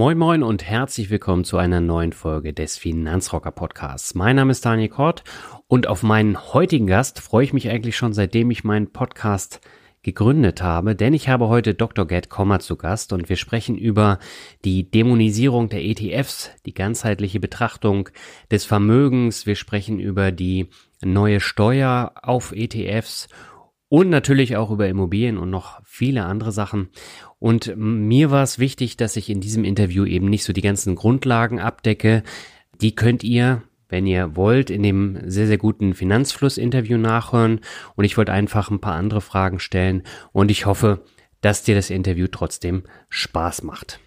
Moin Moin und herzlich willkommen zu einer neuen Folge des Finanzrocker Podcasts. Mein Name ist Daniel Kort und auf meinen heutigen Gast freue ich mich eigentlich schon seitdem ich meinen Podcast gegründet habe, denn ich habe heute Dr. Gerd Kommer zu Gast und wir sprechen über die Dämonisierung der ETFs, die ganzheitliche Betrachtung des Vermögens, wir sprechen über die neue Steuer auf ETFs und natürlich auch über Immobilien und noch viele andere Sachen. Und mir war es wichtig, dass ich in diesem Interview eben nicht so die ganzen Grundlagen abdecke. Die könnt ihr, wenn ihr wollt, in dem sehr, sehr guten Finanzfluss-Interview nachhören. Und ich wollte einfach ein paar andere Fragen stellen. Und ich hoffe, dass dir das Interview trotzdem Spaß macht.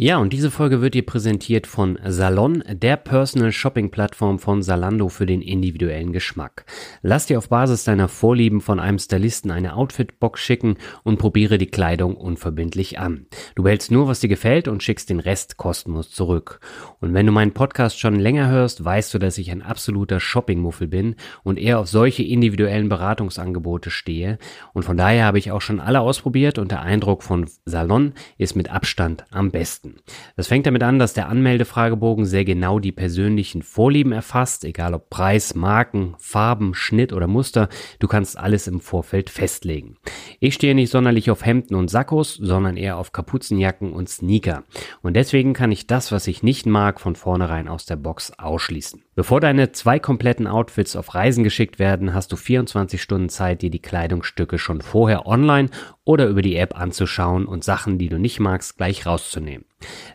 Ja, und diese Folge wird dir präsentiert von Salon, der Personal Shopping Plattform von Salando für den individuellen Geschmack. Lass dir auf Basis deiner Vorlieben von einem Stylisten eine Outfit-Box schicken und probiere die Kleidung unverbindlich an. Du behältst nur, was dir gefällt und schickst den Rest kostenlos zurück. Und wenn du meinen Podcast schon länger hörst, weißt du, dass ich ein absoluter Shopping-Muffel bin und eher auf solche individuellen Beratungsangebote stehe. Und von daher habe ich auch schon alle ausprobiert und der Eindruck von Salon ist mit Abstand am besten leisten. Das fängt damit an, dass der Anmeldefragebogen sehr genau die persönlichen Vorlieben erfasst, egal ob Preis, Marken, Farben, Schnitt oder Muster, du kannst alles im Vorfeld festlegen. Ich stehe nicht sonderlich auf Hemden und Sakkos, sondern eher auf Kapuzenjacken und Sneaker. Und deswegen kann ich das, was ich nicht mag, von vornherein aus der Box ausschließen. Bevor deine zwei kompletten Outfits auf Reisen geschickt werden, hast du 24 Stunden Zeit, dir die Kleidungsstücke schon vorher online oder über die App anzuschauen und Sachen, die du nicht magst, gleich rauszunehmen.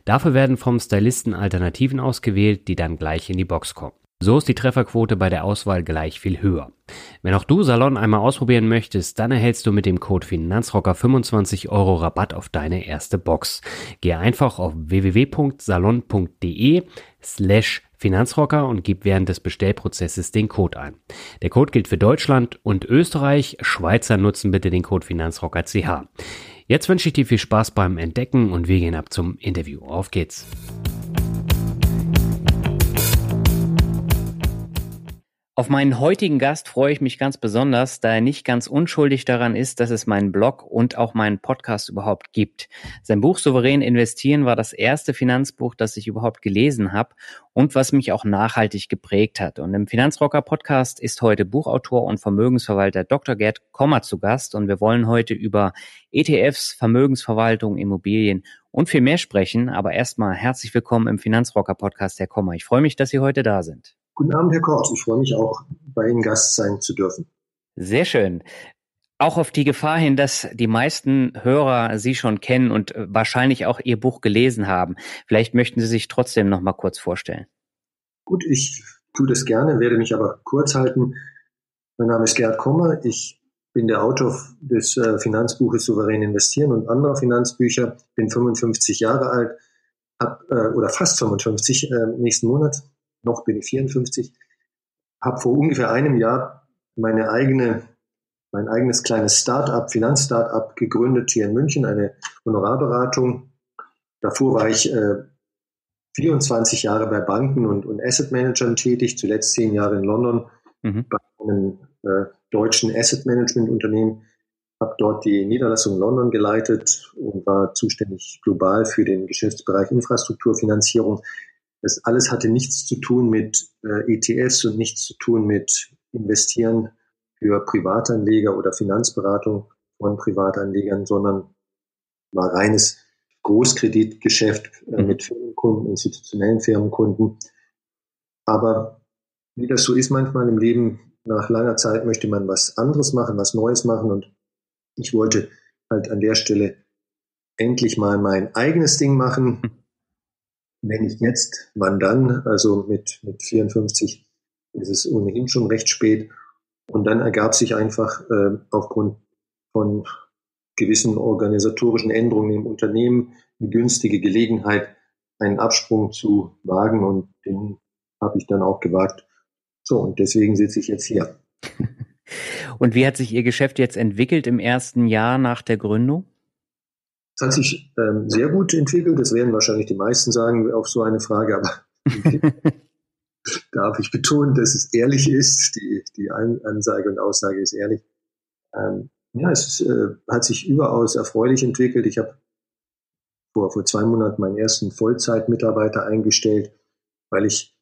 Dafür werden vom Stylisten Alternativen ausgewählt, die dann gleich in die Box kommen. So ist die Trefferquote bei der Auswahl gleich viel höher. Wenn auch du Salon einmal ausprobieren möchtest, dann erhältst du mit dem Code Finanzrocker 25 Euro Rabatt auf deine erste Box. Gehe einfach auf www.salon.de slash Finanzrocker und gib während des Bestellprozesses den Code ein. Der Code gilt für Deutschland und Österreich. Schweizer nutzen bitte den Code Finanzrocker CH. Jetzt wünsche ich dir viel Spaß beim Entdecken und wir gehen ab zum Interview. Auf geht's! Auf meinen heutigen Gast freue ich mich ganz besonders, da er nicht ganz unschuldig daran ist, dass es meinen Blog und auch meinen Podcast überhaupt gibt. Sein Buch Souverän investieren war das erste Finanzbuch, das ich überhaupt gelesen habe und was mich auch nachhaltig geprägt hat. Und im Finanzrocker Podcast ist heute Buchautor und Vermögensverwalter Dr. Gerd Kommer zu Gast und wir wollen heute über ETFs, Vermögensverwaltung, Immobilien und viel mehr sprechen. Aber erstmal herzlich willkommen im Finanzrocker Podcast, Herr Kommer. Ich freue mich, dass Sie heute da sind. Guten Abend, Herr Kort. Ich freue mich auch, bei Ihnen Gast sein zu dürfen. Sehr schön. Auch auf die Gefahr hin, dass die meisten Hörer Sie schon kennen und wahrscheinlich auch Ihr Buch gelesen haben. Vielleicht möchten Sie sich trotzdem noch mal kurz vorstellen. Gut, ich tue das gerne, werde mich aber kurz halten. Mein Name ist Gerd Kommer. Ich bin der Autor des äh, Finanzbuches Souverän investieren und anderer Finanzbücher. Bin 55 Jahre alt, hab, äh, oder fast 55 äh, nächsten Monat noch bin ich 54, habe vor ungefähr einem Jahr meine eigene, mein eigenes kleines Start-up, Finanz-Start-up gegründet hier in München, eine Honorarberatung. Davor war ich äh, 24 Jahre bei Banken und, und Asset Managern tätig, zuletzt zehn Jahre in London mhm. bei einem äh, deutschen Asset Management Unternehmen, habe dort die Niederlassung London geleitet und war zuständig global für den Geschäftsbereich Infrastrukturfinanzierung. Das alles hatte nichts zu tun mit äh, ETFs und nichts zu tun mit Investieren für Privatanleger oder Finanzberatung von Privatanlegern, sondern war reines Großkreditgeschäft äh, mhm. mit Firmenkunden, institutionellen Firmenkunden. Aber wie das so ist manchmal im Leben, nach langer Zeit möchte man was anderes machen, was Neues machen. Und ich wollte halt an der Stelle endlich mal mein eigenes Ding machen. Wenn ich jetzt, wann dann? Also mit, mit 54 ist es ohnehin schon recht spät. Und dann ergab sich einfach äh, aufgrund von gewissen organisatorischen Änderungen im Unternehmen eine günstige Gelegenheit, einen Absprung zu wagen und den habe ich dann auch gewagt. So, und deswegen sitze ich jetzt hier. Und wie hat sich Ihr Geschäft jetzt entwickelt im ersten Jahr nach der Gründung? Es hat sich ähm, sehr gut entwickelt. Das werden wahrscheinlich die meisten sagen auf so eine Frage, aber darf ich betonen, dass es ehrlich ist. Die, die Ansage und Aussage ist ehrlich. Ähm, ja, es äh, hat sich überaus erfreulich entwickelt. Ich habe vor, vor zwei Monaten meinen ersten Vollzeitmitarbeiter eingestellt, weil ich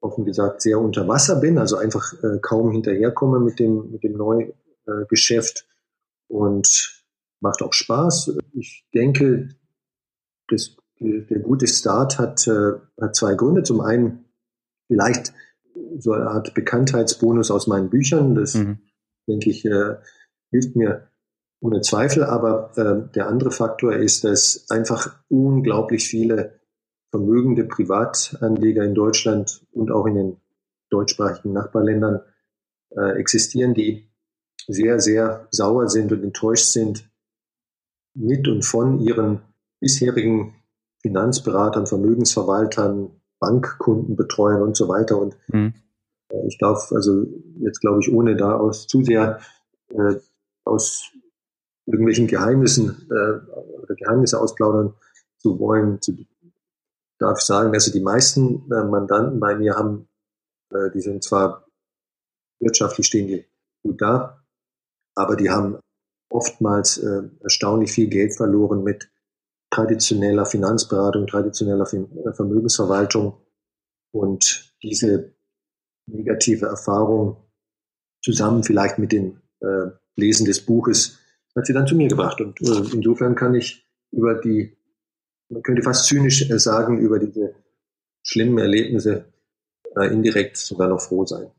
offen gesagt sehr unter Wasser bin, also einfach äh, kaum hinterherkomme mit dem, mit dem Neugeschäft äh, und macht auch Spaß. Ich denke, das, der gute Start hat, äh, hat zwei Gründe. Zum einen vielleicht so eine Art Bekanntheitsbonus aus meinen Büchern. Das, mhm. denke ich, äh, hilft mir ohne Zweifel. Aber äh, der andere Faktor ist, dass einfach unglaublich viele vermögende Privatanleger in Deutschland und auch in den deutschsprachigen Nachbarländern äh, existieren, die sehr, sehr sauer sind und enttäuscht sind mit und von ihren bisherigen Finanzberatern, Vermögensverwaltern, Bankkundenbetreuern und so weiter. Und mhm. äh, ich darf also jetzt, glaube ich, ohne da aus zu sehr äh, aus irgendwelchen Geheimnissen äh, oder Geheimnisse ausplaudern zu wollen, zu, darf ich sagen, dass die meisten äh, Mandanten bei mir haben, äh, die sind zwar wirtschaftlich stehen die gut da, aber die haben oftmals äh, erstaunlich viel Geld verloren mit traditioneller Finanzberatung, traditioneller äh, Vermögensverwaltung und diese negative Erfahrung zusammen vielleicht mit dem äh, Lesen des Buches hat sie dann zu mir gebracht. Und äh, insofern kann ich über die, man könnte fast zynisch äh, sagen, über diese schlimmen Erlebnisse äh, indirekt sogar noch froh sein.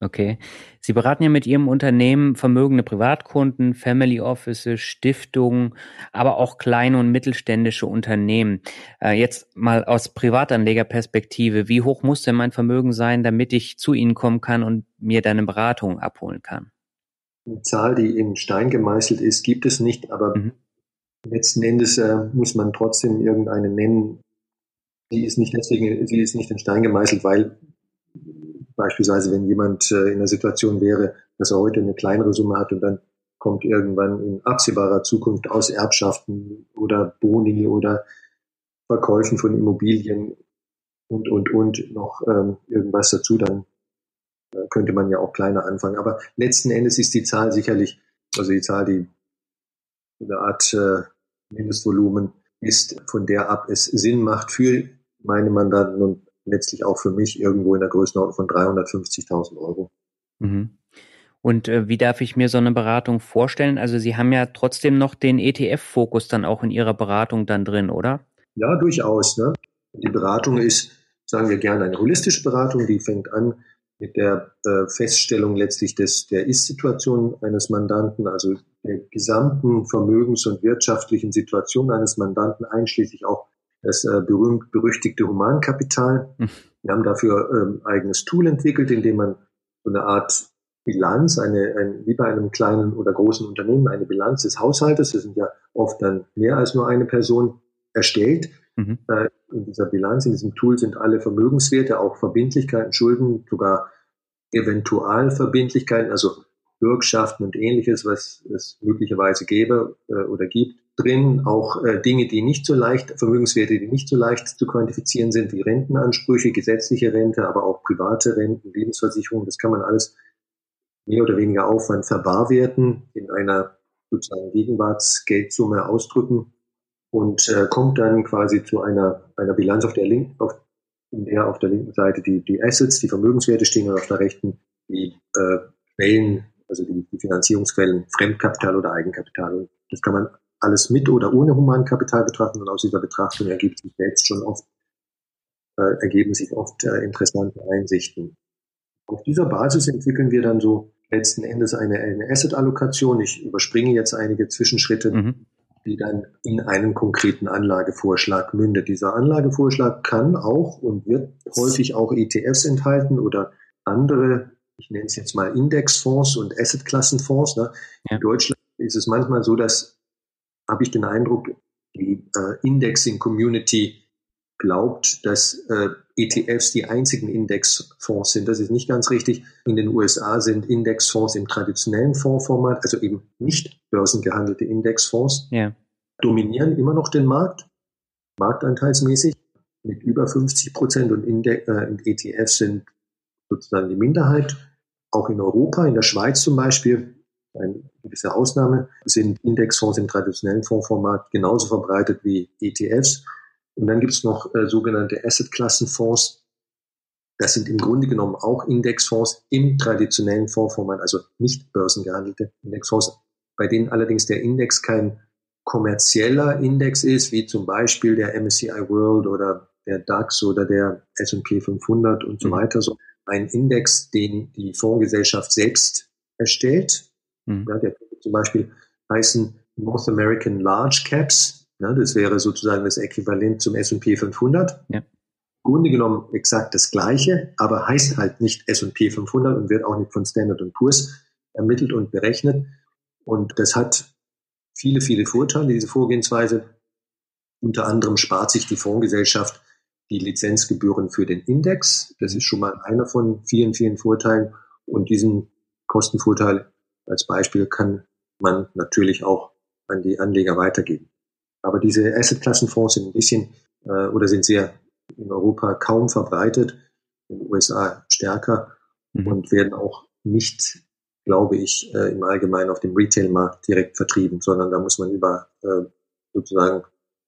Okay. Sie beraten ja mit Ihrem Unternehmen vermögende Privatkunden, Family Offices, Stiftungen, aber auch kleine und mittelständische Unternehmen. Äh, jetzt mal aus Privatanlegerperspektive, wie hoch muss denn mein Vermögen sein, damit ich zu Ihnen kommen kann und mir dann eine Beratung abholen kann? Eine Zahl, die in Stein gemeißelt ist, gibt es nicht, aber mhm. letzten Endes äh, muss man trotzdem irgendeine nennen. Sie ist nicht deswegen, sie ist nicht in Stein gemeißelt, weil Beispielsweise, wenn jemand äh, in der Situation wäre, dass er heute eine kleinere Summe hat und dann kommt irgendwann in absehbarer Zukunft aus Erbschaften oder Boni oder Verkäufen von Immobilien und, und, und noch ähm, irgendwas dazu, dann äh, könnte man ja auch kleiner anfangen. Aber letzten Endes ist die Zahl sicherlich, also die Zahl, die eine Art äh, Mindestvolumen ist, von der ab es Sinn macht für meine Mandanten und letztlich auch für mich irgendwo in der Größenordnung von 350.000 Euro. Mhm. Und äh, wie darf ich mir so eine Beratung vorstellen? Also Sie haben ja trotzdem noch den ETF-Fokus dann auch in Ihrer Beratung dann drin, oder? Ja, durchaus. Ne? Die Beratung ist, sagen wir gerne, eine holistische Beratung, die fängt an mit der äh, Feststellung letztlich des, der Ist-Situation eines Mandanten, also der gesamten vermögens- und wirtschaftlichen Situation eines Mandanten, einschließlich auch das äh, berühmt-berüchtigte Humankapital. Hm. Wir haben dafür ähm, eigenes Tool entwickelt, in dem man so eine Art Bilanz, eine, ein, wie bei einem kleinen oder großen Unternehmen, eine Bilanz des Haushaltes, das sind ja oft dann mehr als nur eine Person, erstellt. Mhm. Äh, in dieser Bilanz, in diesem Tool sind alle Vermögenswerte, auch Verbindlichkeiten, Schulden, sogar Eventualverbindlichkeiten, also Bürgschaften und ähnliches, was es möglicherweise gäbe äh, oder gibt, drin, auch äh, Dinge, die nicht so leicht, Vermögenswerte, die nicht so leicht zu quantifizieren sind, wie Rentenansprüche, gesetzliche Rente, aber auch private Renten, Lebensversicherung, das kann man alles mehr oder weniger Aufwand verwahrwerten, in einer sozusagen Gegenwartsgeldsumme ausdrücken und äh, kommt dann quasi zu einer, einer Bilanz auf der linken, auf, in der auf der linken Seite die, die Assets, die Vermögenswerte stehen und auf der rechten die äh, Quellen, also die, die Finanzierungsquellen, Fremdkapital oder Eigenkapital. Und das kann man alles mit oder ohne Humankapital betrachten und aus dieser Betrachtung ergibt sich selbst schon oft, äh, ergeben sich oft äh, interessante Einsichten. Auf dieser Basis entwickeln wir dann so letzten Endes eine, eine Asset-Allokation. Ich überspringe jetzt einige Zwischenschritte, mhm. die dann in einen konkreten Anlagevorschlag mündet. Dieser Anlagevorschlag kann auch und wird häufig auch ETFs enthalten oder andere, ich nenne es jetzt mal Indexfonds und Assetklassenfonds. Ne? Ja. In Deutschland ist es manchmal so, dass, habe ich den Eindruck, die äh, Indexing-Community glaubt, dass äh, ETFs die einzigen Indexfonds sind. Das ist nicht ganz richtig. In den USA sind Indexfonds im traditionellen Fondsformat, also eben nicht börsengehandelte Indexfonds, ja. dominieren immer noch den Markt, marktanteilsmäßig mit über 50 Prozent und, Index, äh, ETFs sind sozusagen die Minderheit. Auch in Europa, in der Schweiz zum Beispiel, eine gewisse Ausnahme, sind Indexfonds im traditionellen Fondsformat genauso verbreitet wie ETFs. Und dann gibt es noch äh, sogenannte Asset-Klassenfonds. Das sind im Grunde genommen auch Indexfonds im traditionellen Fondsformat, also nicht börsengehandelte Indexfonds, bei denen allerdings der Index kein kommerzieller Index ist, wie zum Beispiel der MSCI World oder der DAX oder der S&P 500 und so mhm. weiter. So ein Index, den die Fondsgesellschaft selbst erstellt. Mhm. Ja, der könnte zum Beispiel heißen North American Large Caps. Ja, das wäre sozusagen das Äquivalent zum S&P 500. Ja. Im Grunde genommen exakt das Gleiche, aber heißt halt nicht S&P 500 und wird auch nicht von Standard Poor's ermittelt und berechnet. Und das hat viele, viele Vorteile, diese Vorgehensweise. Unter anderem spart sich die Fondsgesellschaft die Lizenzgebühren für den Index. Das ist schon mal einer von vielen, vielen Vorteilen. Und diesen Kostenvorteil als Beispiel kann man natürlich auch an die Anleger weitergeben. Aber diese Assetklassenfonds sind ein bisschen äh, oder sind sehr in Europa kaum verbreitet, in den USA stärker mhm. und werden auch nicht, glaube ich, äh, im Allgemeinen auf dem Retailmarkt direkt vertrieben, sondern da muss man über äh, sozusagen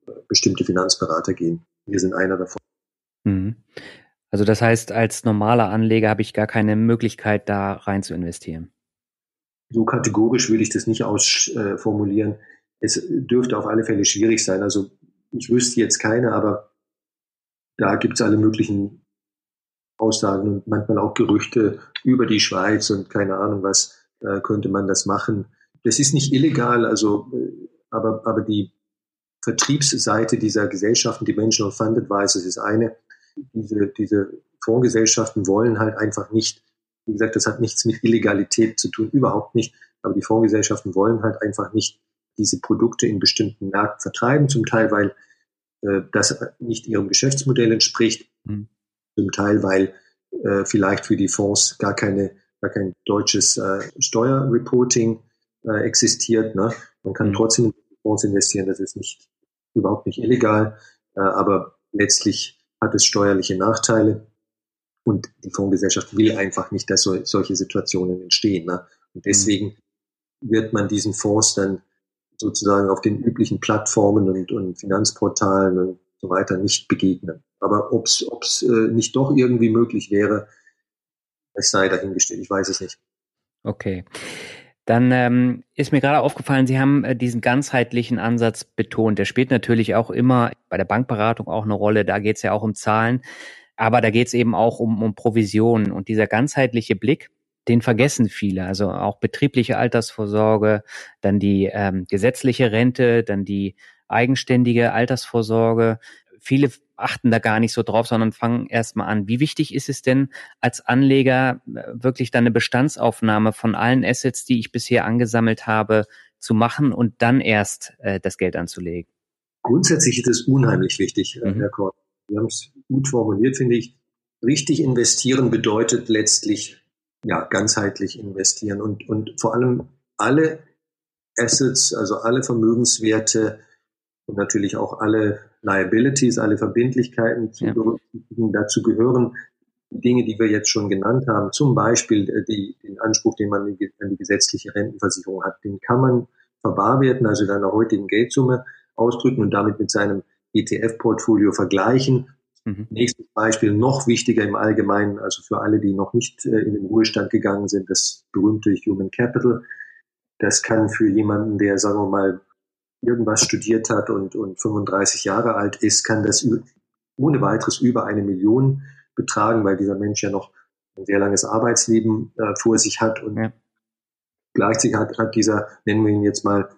äh, bestimmte Finanzberater gehen. Wir sind einer davon. Mhm. Also das heißt, als normaler Anleger habe ich gar keine Möglichkeit, da rein zu investieren. So kategorisch will ich das nicht ausformulieren. Es dürfte auf alle Fälle schwierig sein. Also ich wüsste jetzt keine, aber da gibt es alle möglichen Aussagen und manchmal auch Gerüchte über die Schweiz und keine Ahnung was äh, könnte man das machen. Das ist nicht illegal, also äh, aber, aber die Vertriebsseite dieser Gesellschaften, die Menschen und Funded das ist eine. Diese, diese Fondsgesellschaften wollen halt einfach nicht, wie gesagt, das hat nichts mit Illegalität zu tun, überhaupt nicht. Aber die Fondsgesellschaften wollen halt einfach nicht diese Produkte in bestimmten Märkten vertreiben, zum Teil, weil äh, das nicht ihrem Geschäftsmodell entspricht, mhm. zum Teil, weil äh, vielleicht für die Fonds gar keine gar kein deutsches äh, Steuerreporting äh, existiert. Ne? Man kann mhm. trotzdem in Fonds investieren, das ist nicht überhaupt nicht illegal, äh, aber letztlich hat es steuerliche Nachteile und die Fondsgesellschaft will einfach nicht, dass so, solche Situationen entstehen. Ne? Und mhm. deswegen wird man diesen Fonds dann sozusagen auf den üblichen Plattformen und, und Finanzportalen und so weiter nicht begegnen. Aber ob es äh, nicht doch irgendwie möglich wäre, es sei dahingestellt. Ich weiß es nicht. Okay. Dann ähm, ist mir gerade aufgefallen, Sie haben äh, diesen ganzheitlichen Ansatz betont. Der spielt natürlich auch immer bei der Bankberatung auch eine Rolle. Da geht es ja auch um Zahlen. Aber da geht es eben auch um, um Provisionen. Und dieser ganzheitliche Blick, den vergessen viele. Also auch betriebliche Altersvorsorge, dann die ähm, gesetzliche Rente, dann die eigenständige Altersvorsorge. Viele achten da gar nicht so drauf, sondern fangen erstmal an. Wie wichtig ist es denn als Anleger äh, wirklich dann eine Bestandsaufnahme von allen Assets, die ich bisher angesammelt habe, zu machen und dann erst äh, das Geld anzulegen? Grundsätzlich ist es unheimlich wichtig, äh, mhm. Herr Kort. Wir haben es gut formuliert, finde ich. Richtig investieren bedeutet letztlich ja, ganzheitlich investieren und, und vor allem alle Assets, also alle Vermögenswerte und natürlich auch alle Liabilities, alle Verbindlichkeiten zu ja. berücksichtigen. Dazu gehören Dinge, die wir jetzt schon genannt haben, zum Beispiel äh, die, den Anspruch, den man an die gesetzliche Rentenversicherung hat, den kann man verwahrwerten, also in einer heutigen Geldsumme ausdrücken und damit mit seinem ETF-Portfolio vergleichen Mhm. Nächstes Beispiel, noch wichtiger im Allgemeinen, also für alle, die noch nicht äh, in den Ruhestand gegangen sind, das berühmte Human Capital. Das kann für jemanden, der, sagen wir mal, irgendwas studiert hat und, und 35 Jahre alt ist, kann das ohne weiteres über eine Million betragen, weil dieser Mensch ja noch ein sehr langes Arbeitsleben äh, vor sich hat und ja. gleichzeitig hat, hat dieser, nennen wir ihn jetzt mal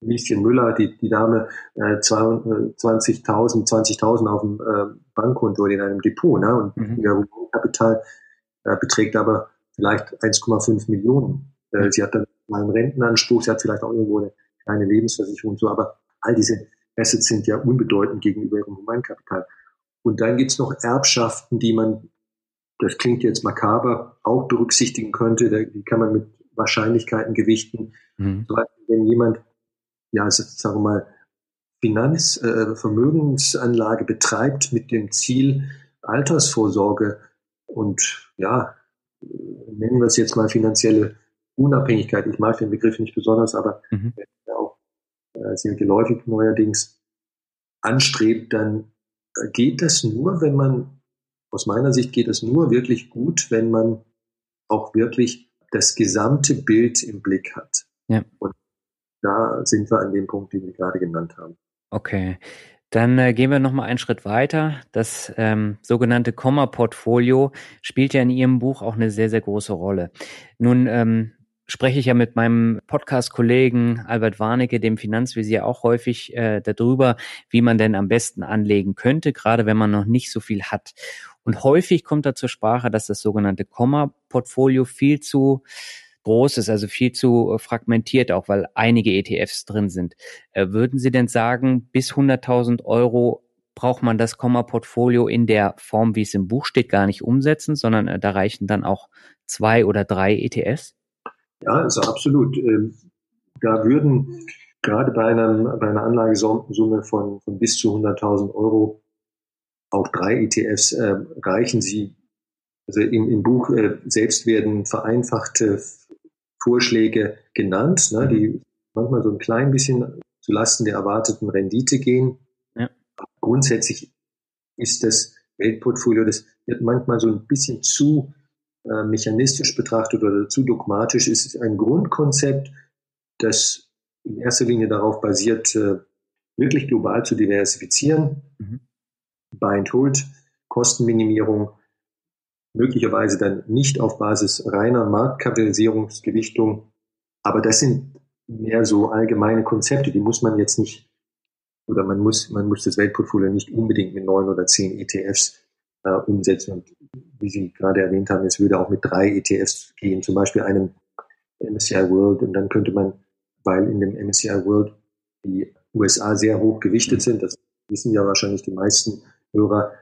Lieschen Müller, die, die Dame, äh, 20.000 20.000 auf dem äh, Bankkonto oder in einem Depot, ne? Und mhm. ihr Kapital äh, beträgt aber vielleicht 1,5 Millionen. Äh, mhm. Sie hat dann einen Rentenanspruch, sie hat vielleicht auch irgendwo eine kleine Lebensversicherung und so, aber all diese Assets sind ja unbedeutend gegenüber ihrem Humankapital. Und dann gibt's noch Erbschaften, die man, das klingt jetzt makaber, auch berücksichtigen könnte. Die kann man mit Wahrscheinlichkeiten gewichten. Mhm. Wenn jemand, ja, also, sagen wir mal, Finanz, äh, Vermögensanlage betreibt mit dem Ziel Altersvorsorge und ja, nennen wir es jetzt mal finanzielle Unabhängigkeit. Ich mag den Begriff nicht besonders, aber mhm. auch äh, sehr geläufig neuerdings anstrebt, dann geht das nur, wenn man, aus meiner Sicht geht es nur wirklich gut, wenn man auch wirklich das gesamte Bild im Blick hat. Ja. Und da sind wir an dem Punkt, den wir gerade genannt haben. Okay. Dann äh, gehen wir noch mal einen Schritt weiter. Das ähm, sogenannte Komma-Portfolio spielt ja in Ihrem Buch auch eine sehr, sehr große Rolle. Nun ähm, spreche ich ja mit meinem Podcast-Kollegen Albert Warnecke, dem Finanzvisier, auch häufig äh, darüber, wie man denn am besten anlegen könnte, gerade wenn man noch nicht so viel hat. Und häufig kommt da zur Sprache, dass das sogenannte Komma-Portfolio viel zu groß ist, also viel zu äh, fragmentiert, auch weil einige ETFs drin sind. Äh, würden Sie denn sagen, bis 100.000 Euro braucht man das Komma-Portfolio in der Form, wie es im Buch steht, gar nicht umsetzen, sondern äh, da reichen dann auch zwei oder drei ETFs? Ja, also absolut. Ähm, da würden gerade bei, einem, bei einer Anlagesumme von, von bis zu 100.000 Euro auch drei ETFs äh, reichen. Sie, also im, im Buch äh, selbst werden vereinfachte Vorschläge genannt, ne, die manchmal so ein klein bisschen zulasten der erwarteten Rendite gehen. Ja. Grundsätzlich ist das Weltportfolio, das wird manchmal so ein bisschen zu äh, mechanistisch betrachtet oder zu dogmatisch, ist es ein Grundkonzept, das in erster Linie darauf basiert, äh, wirklich global zu diversifizieren. Mhm. Buy and Hold, Kostenminimierung, möglicherweise dann nicht auf Basis reiner Marktkapitalisierungsgewichtung. Aber das sind mehr so allgemeine Konzepte, die muss man jetzt nicht, oder man muss, man muss das Weltportfolio nicht unbedingt mit neun oder zehn ETFs äh, umsetzen. Und wie Sie gerade erwähnt haben, es würde auch mit drei ETFs gehen, zum Beispiel einem MSCI World. Und dann könnte man, weil in dem MSCI World die USA sehr hoch gewichtet sind, das wissen ja wahrscheinlich die meisten Hörer,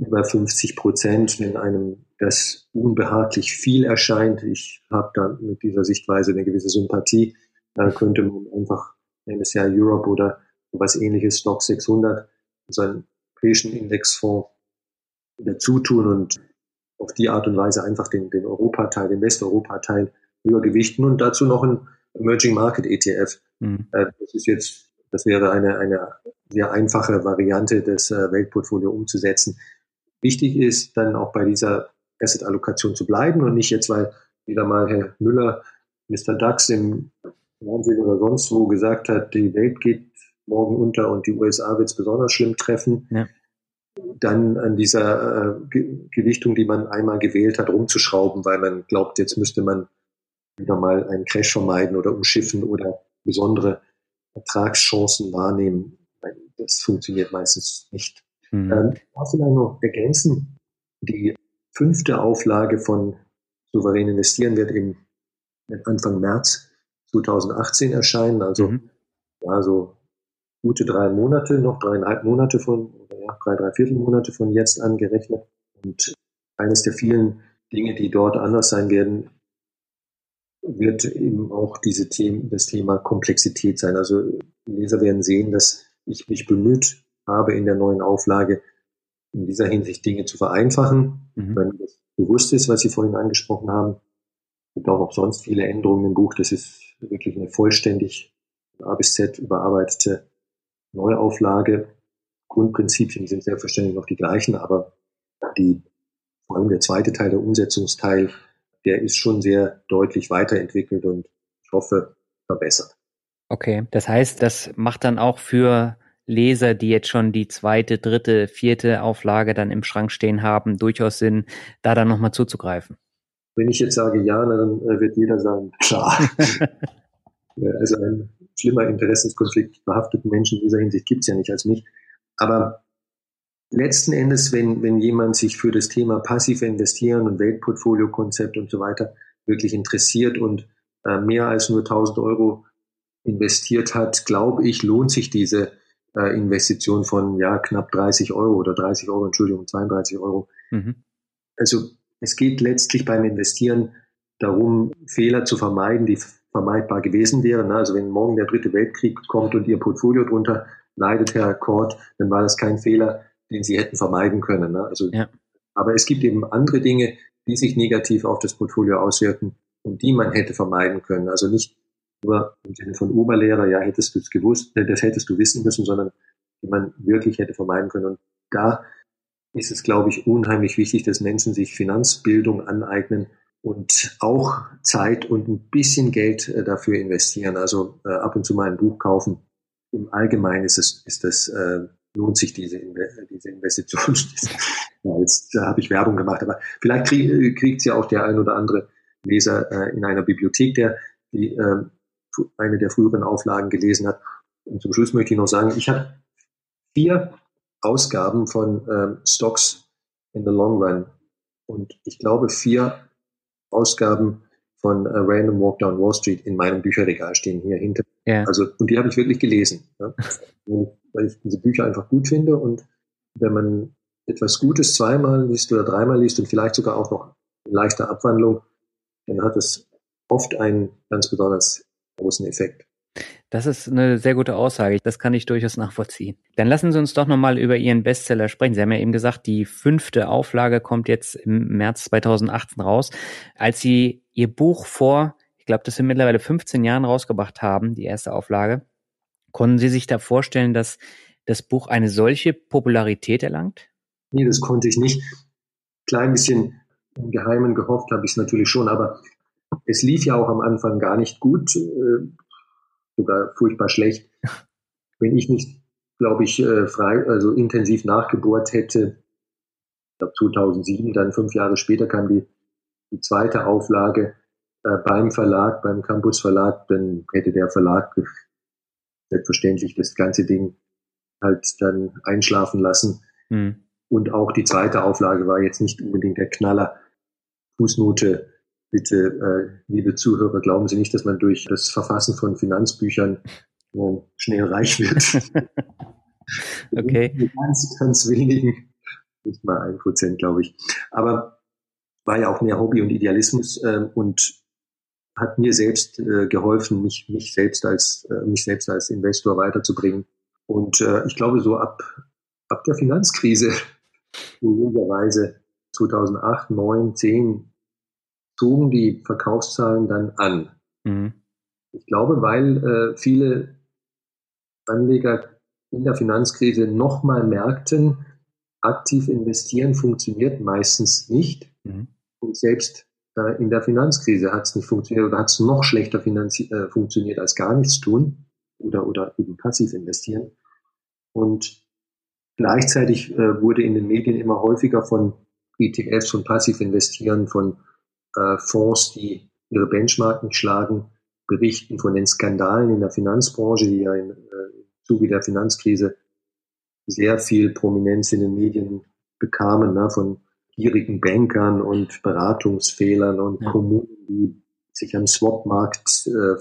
über 50 Prozent, wenn einem das unbehaglich viel erscheint. Ich habe da mit dieser Sichtweise eine gewisse Sympathie. Da könnte man einfach MSCI Europe oder was ähnliches, Stock 600, so einen europäischen Indexfonds dazu tun und auf die Art und Weise einfach den, den Europateil, den Westeuropa-Teil höher gewichten und dazu noch ein Emerging Market ETF. Mhm. Äh, das ist jetzt, das wäre eine, eine sehr einfache Variante, das äh, Weltportfolio umzusetzen. Wichtig ist dann auch bei dieser Asset-Allokation zu bleiben und nicht jetzt, weil wieder mal Herr Müller, Mr. DAX im Fernsehen oder sonst wo gesagt hat, die Welt geht morgen unter und die USA wird es besonders schlimm treffen. Ja dann an dieser äh, Gewichtung, die man einmal gewählt hat, rumzuschrauben, weil man glaubt, jetzt müsste man wieder mal einen Crash vermeiden oder umschiffen oder besondere Ertragschancen wahrnehmen. Das funktioniert meistens nicht. Mhm. Ähm, ich darf vielleicht noch ergänzen, die fünfte Auflage von Souverän investieren wird im Anfang März 2018 erscheinen, also mhm. ja, so gute drei Monate, noch dreieinhalb Monate von, oder ja, drei, drei Viertelmonate von jetzt an gerechnet. Und eines der vielen Dinge, die dort anders sein werden, wird eben auch diese Themen, das Thema Komplexität sein. Also Leser werden sehen, dass ich mich bemüht habe, in der neuen Auflage in dieser Hinsicht Dinge zu vereinfachen, mhm. wenn das bewusst ist, was Sie vorhin angesprochen haben. Es gibt auch noch sonst viele Änderungen im Buch. Das ist wirklich eine vollständig A bis Z überarbeitete Neuauflage. Grundprinzipien sind selbstverständlich noch die gleichen, aber die, vor allem der zweite Teil, der Umsetzungsteil, der ist schon sehr deutlich weiterentwickelt und ich hoffe verbessert. Okay, das heißt, das macht dann auch für Leser, die jetzt schon die zweite, dritte, vierte Auflage dann im Schrank stehen haben, durchaus Sinn, da dann nochmal zuzugreifen. Wenn ich jetzt sage ja, dann äh, wird jeder sagen, klar. also ein schlimmer Interessenskonflikt behafteten Menschen in dieser Hinsicht gibt es ja nicht als mich. Aber letzten Endes, wenn, wenn jemand sich für das Thema passiv investieren und Weltportfolio-Konzept und so weiter wirklich interessiert und äh, mehr als nur 1000 Euro investiert hat, glaube ich, lohnt sich diese äh, Investition von ja knapp 30 Euro oder 30 Euro, Entschuldigung, 32 Euro. Mhm. Also es geht letztlich beim Investieren darum, Fehler zu vermeiden, die vermeidbar gewesen wären. Also wenn morgen der dritte Weltkrieg kommt und Ihr Portfolio drunter leidet, Herr Kort, dann war das kein Fehler, den Sie hätten vermeiden können. Ne? Also, ja. Aber es gibt eben andere Dinge, die sich negativ auf das Portfolio auswirken und die man hätte vermeiden können. Also nicht nur im Sinne von Oberlehrer, ja, hättest du es gewusst, äh, das hättest du wissen müssen, sondern man wirklich hätte vermeiden können. Und da ist es, glaube ich, unheimlich wichtig, dass Menschen sich Finanzbildung aneignen und auch Zeit und ein bisschen Geld äh, dafür investieren. Also äh, ab und zu mal ein Buch kaufen. Im Allgemeinen ist es, ist das, äh, lohnt sich diese, diese Investition. ja, jetzt äh, habe ich Werbung gemacht, aber vielleicht krieg, kriegt ja auch der ein oder andere Leser äh, in einer Bibliothek, der die äh, eine der früheren Auflagen gelesen hat. Und zum Schluss möchte ich noch sagen, ich habe vier Ausgaben von ähm, Stocks in the Long Run und ich glaube vier Ausgaben von uh, Random Walk Down Wall Street in meinem Bücherregal stehen hier hinter. Ja. Also, und die habe ich wirklich gelesen, ja? weil ich diese Bücher einfach gut finde und wenn man etwas Gutes zweimal liest oder dreimal liest und vielleicht sogar auch noch in leichter Abwandlung, dann hat es oft einen ganz besonders großen Effekt. Das ist eine sehr gute Aussage. Das kann ich durchaus nachvollziehen. Dann lassen Sie uns doch nochmal über Ihren Bestseller sprechen. Sie haben ja eben gesagt, die fünfte Auflage kommt jetzt im März 2018 raus. Als Sie Ihr Buch vor, ich glaube, das sind mittlerweile 15 Jahren rausgebracht haben, die erste Auflage, konnten Sie sich da vorstellen, dass das Buch eine solche Popularität erlangt? Nee, das konnte ich nicht. Klein bisschen im Geheimen gehofft habe ich es natürlich schon, aber es lief ja auch am Anfang gar nicht gut, äh, sogar furchtbar schlecht. Wenn ich nicht, glaube ich, äh, frei, also intensiv nachgebohrt hätte, ich glaube 2007, dann fünf Jahre später kam die, die zweite Auflage äh, beim Verlag, beim Campus Verlag, dann hätte der Verlag selbstverständlich das ganze Ding halt dann einschlafen lassen. Mhm. Und auch die zweite Auflage war jetzt nicht unbedingt der Knaller. Fußnote bitte, äh, liebe Zuhörer, glauben Sie nicht, dass man durch das Verfassen von Finanzbüchern äh, schnell reich wird. okay. Ganz, ganz wenigen, nicht mal ein Prozent, glaube ich. Aber war ja auch mehr Hobby und Idealismus äh, und hat mir selbst äh, geholfen, mich, mich selbst als äh, mich selbst als Investor weiterzubringen. Und äh, ich glaube, so ab, ab der Finanzkrise, logischerweise 2008, 9, 10, zogen die Verkaufszahlen dann an. Mhm. Ich glaube, weil äh, viele Anleger in der Finanzkrise nochmal merkten, aktiv investieren funktioniert meistens nicht. Mhm. Und selbst äh, in der Finanzkrise hat es nicht funktioniert oder hat es noch schlechter äh, funktioniert als gar nichts tun oder, oder eben passiv investieren. Und gleichzeitig äh, wurde in den Medien immer häufiger von ETFs, von passiv investieren, von äh, Fonds, die ihre Benchmarken schlagen, berichten von den Skandalen in der Finanzbranche, die ja im äh, Zuge der Finanzkrise sehr viel Prominenz in den Medien bekamen, ne, von gierigen Bankern und Beratungsfehlern und ja. Kommunen, die sich am Swap-Markt äh,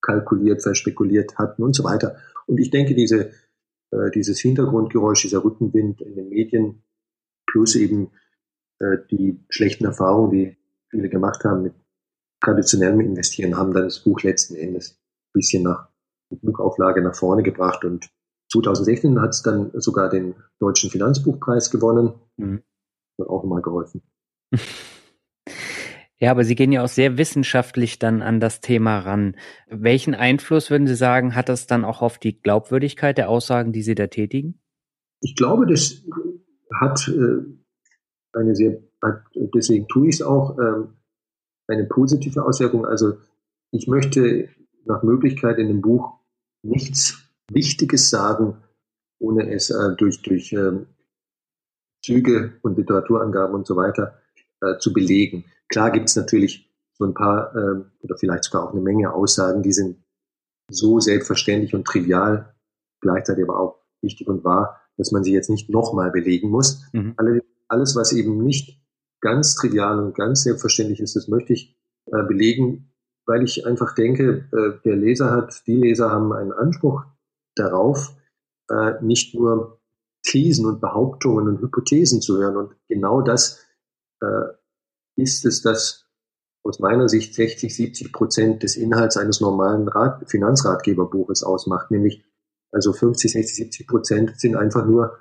verkalkuliert, verspekuliert hatten und so weiter. Und ich denke, diese, äh, dieses Hintergrundgeräusch, dieser Rückenwind in den Medien plus eben die schlechten Erfahrungen, die viele gemacht haben mit traditionellem Investieren, haben dann das Buch letzten Endes ein bisschen nach Buchauflage nach vorne gebracht und 2016 hat es dann sogar den Deutschen Finanzbuchpreis gewonnen. Mhm. Hat auch mal geholfen. Ja, aber Sie gehen ja auch sehr wissenschaftlich dann an das Thema ran. Welchen Einfluss würden Sie sagen, hat das dann auch auf die Glaubwürdigkeit der Aussagen, die Sie da tätigen? Ich glaube, das hat äh, eine sehr, deswegen tue ich es auch, ähm, eine positive Auswirkung. Also ich möchte nach Möglichkeit in dem Buch nichts Wichtiges sagen, ohne es äh, durch, durch äh, Züge und Literaturangaben und so weiter äh, zu belegen. Klar gibt es natürlich so ein paar äh, oder vielleicht sogar auch eine Menge Aussagen, die sind so selbstverständlich und trivial, gleichzeitig aber auch wichtig und wahr, dass man sie jetzt nicht nochmal belegen muss. Mhm. Alle, alles, was eben nicht ganz trivial und ganz selbstverständlich ist, das möchte ich äh, belegen, weil ich einfach denke, äh, der Leser hat, die Leser haben einen Anspruch darauf, äh, nicht nur Thesen und Behauptungen und Hypothesen zu hören. Und genau das äh, ist es, das aus meiner Sicht 60, 70 Prozent des Inhalts eines normalen Rat Finanzratgeberbuches ausmacht, nämlich also 50, 60, 70 Prozent sind einfach nur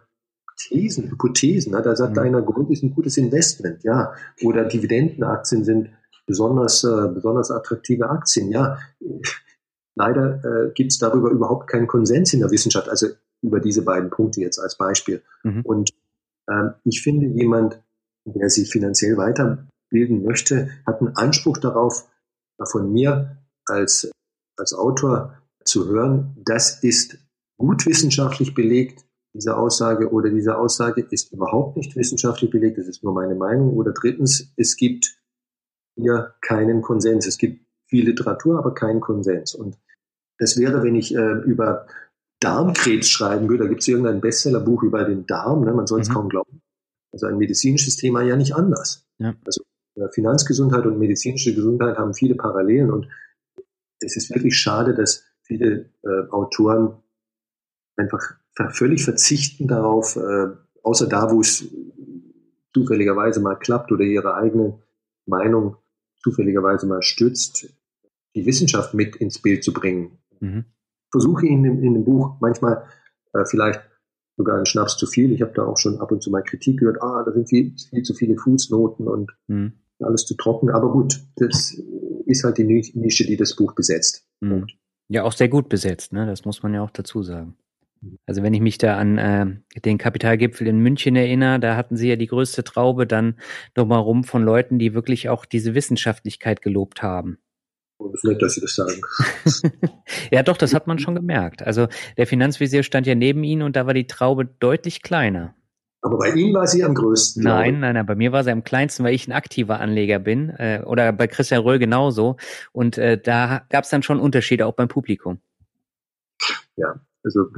Thesen, Hypothesen. Ne? Da sagt mhm. einer, Grund ist ein gutes Investment, ja. Oder Dividendenaktien sind besonders, äh, besonders attraktive Aktien, ja. Leider äh, gibt es darüber überhaupt keinen Konsens in der Wissenschaft, also über diese beiden Punkte jetzt als Beispiel. Mhm. Und ähm, ich finde, jemand, der sich finanziell weiterbilden möchte, hat einen Anspruch darauf, von mir als, als Autor zu hören, das ist gut wissenschaftlich belegt, diese Aussage oder diese Aussage ist überhaupt nicht wissenschaftlich belegt, das ist nur meine Meinung. Oder drittens, es gibt hier keinen Konsens. Es gibt viel Literatur, aber keinen Konsens. Und das wäre, wenn ich äh, über Darmkrebs schreiben würde, da gibt es irgendein Bestsellerbuch über den Darm, ne? man soll es mhm. kaum glauben. Also ein medizinisches Thema ja nicht anders. Ja. Also äh, Finanzgesundheit und medizinische Gesundheit haben viele Parallelen und es ist wirklich schade, dass viele äh, Autoren einfach völlig verzichten darauf, äh, außer da, wo es zufälligerweise mal klappt oder ihre eigene Meinung zufälligerweise mal stützt, die Wissenschaft mit ins Bild zu bringen. Mhm. Versuche in dem, in dem Buch manchmal äh, vielleicht sogar einen Schnaps zu viel. Ich habe da auch schon ab und zu mal Kritik gehört, ah, da sind viel, viel zu viele Fußnoten und mhm. alles zu trocken. Aber gut, das ist halt die Nische, die das Buch besetzt. Mhm. Ja, auch sehr gut besetzt, ne? Das muss man ja auch dazu sagen. Also wenn ich mich da an äh, den Kapitalgipfel in München erinnere, da hatten sie ja die größte Traube dann nochmal rum von Leuten, die wirklich auch diese Wissenschaftlichkeit gelobt haben. Oh, das ist nett, dass Sie das sagen. ja, doch, das hat man schon gemerkt. Also der Finanzvisier stand ja neben Ihnen und da war die Traube deutlich kleiner. Aber bei Ihnen war sie am größten. Nein, nein, nein, bei mir war sie am kleinsten, weil ich ein aktiver Anleger bin. Äh, oder bei Christian Röll genauso. Und äh, da gab es dann schon Unterschiede auch beim Publikum. Ja, also.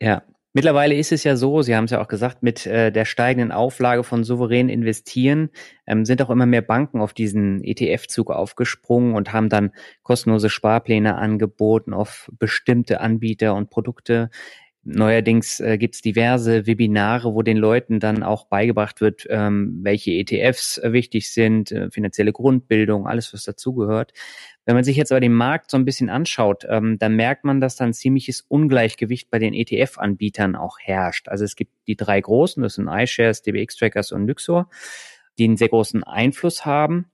Ja. Mittlerweile ist es ja so, Sie haben es ja auch gesagt, mit äh, der steigenden Auflage von souverän investieren ähm, sind auch immer mehr Banken auf diesen ETF-Zug aufgesprungen und haben dann kostenlose Sparpläne angeboten auf bestimmte Anbieter und Produkte. Neuerdings äh, gibt es diverse Webinare, wo den Leuten dann auch beigebracht wird, ähm, welche ETFs wichtig sind, äh, finanzielle Grundbildung, alles, was dazugehört. Wenn man sich jetzt aber den Markt so ein bisschen anschaut, ähm, dann merkt man, dass da ein ziemliches Ungleichgewicht bei den ETF-Anbietern auch herrscht. Also es gibt die drei großen, das sind iShares, DBX-Trackers und Luxor, die einen sehr großen Einfluss haben.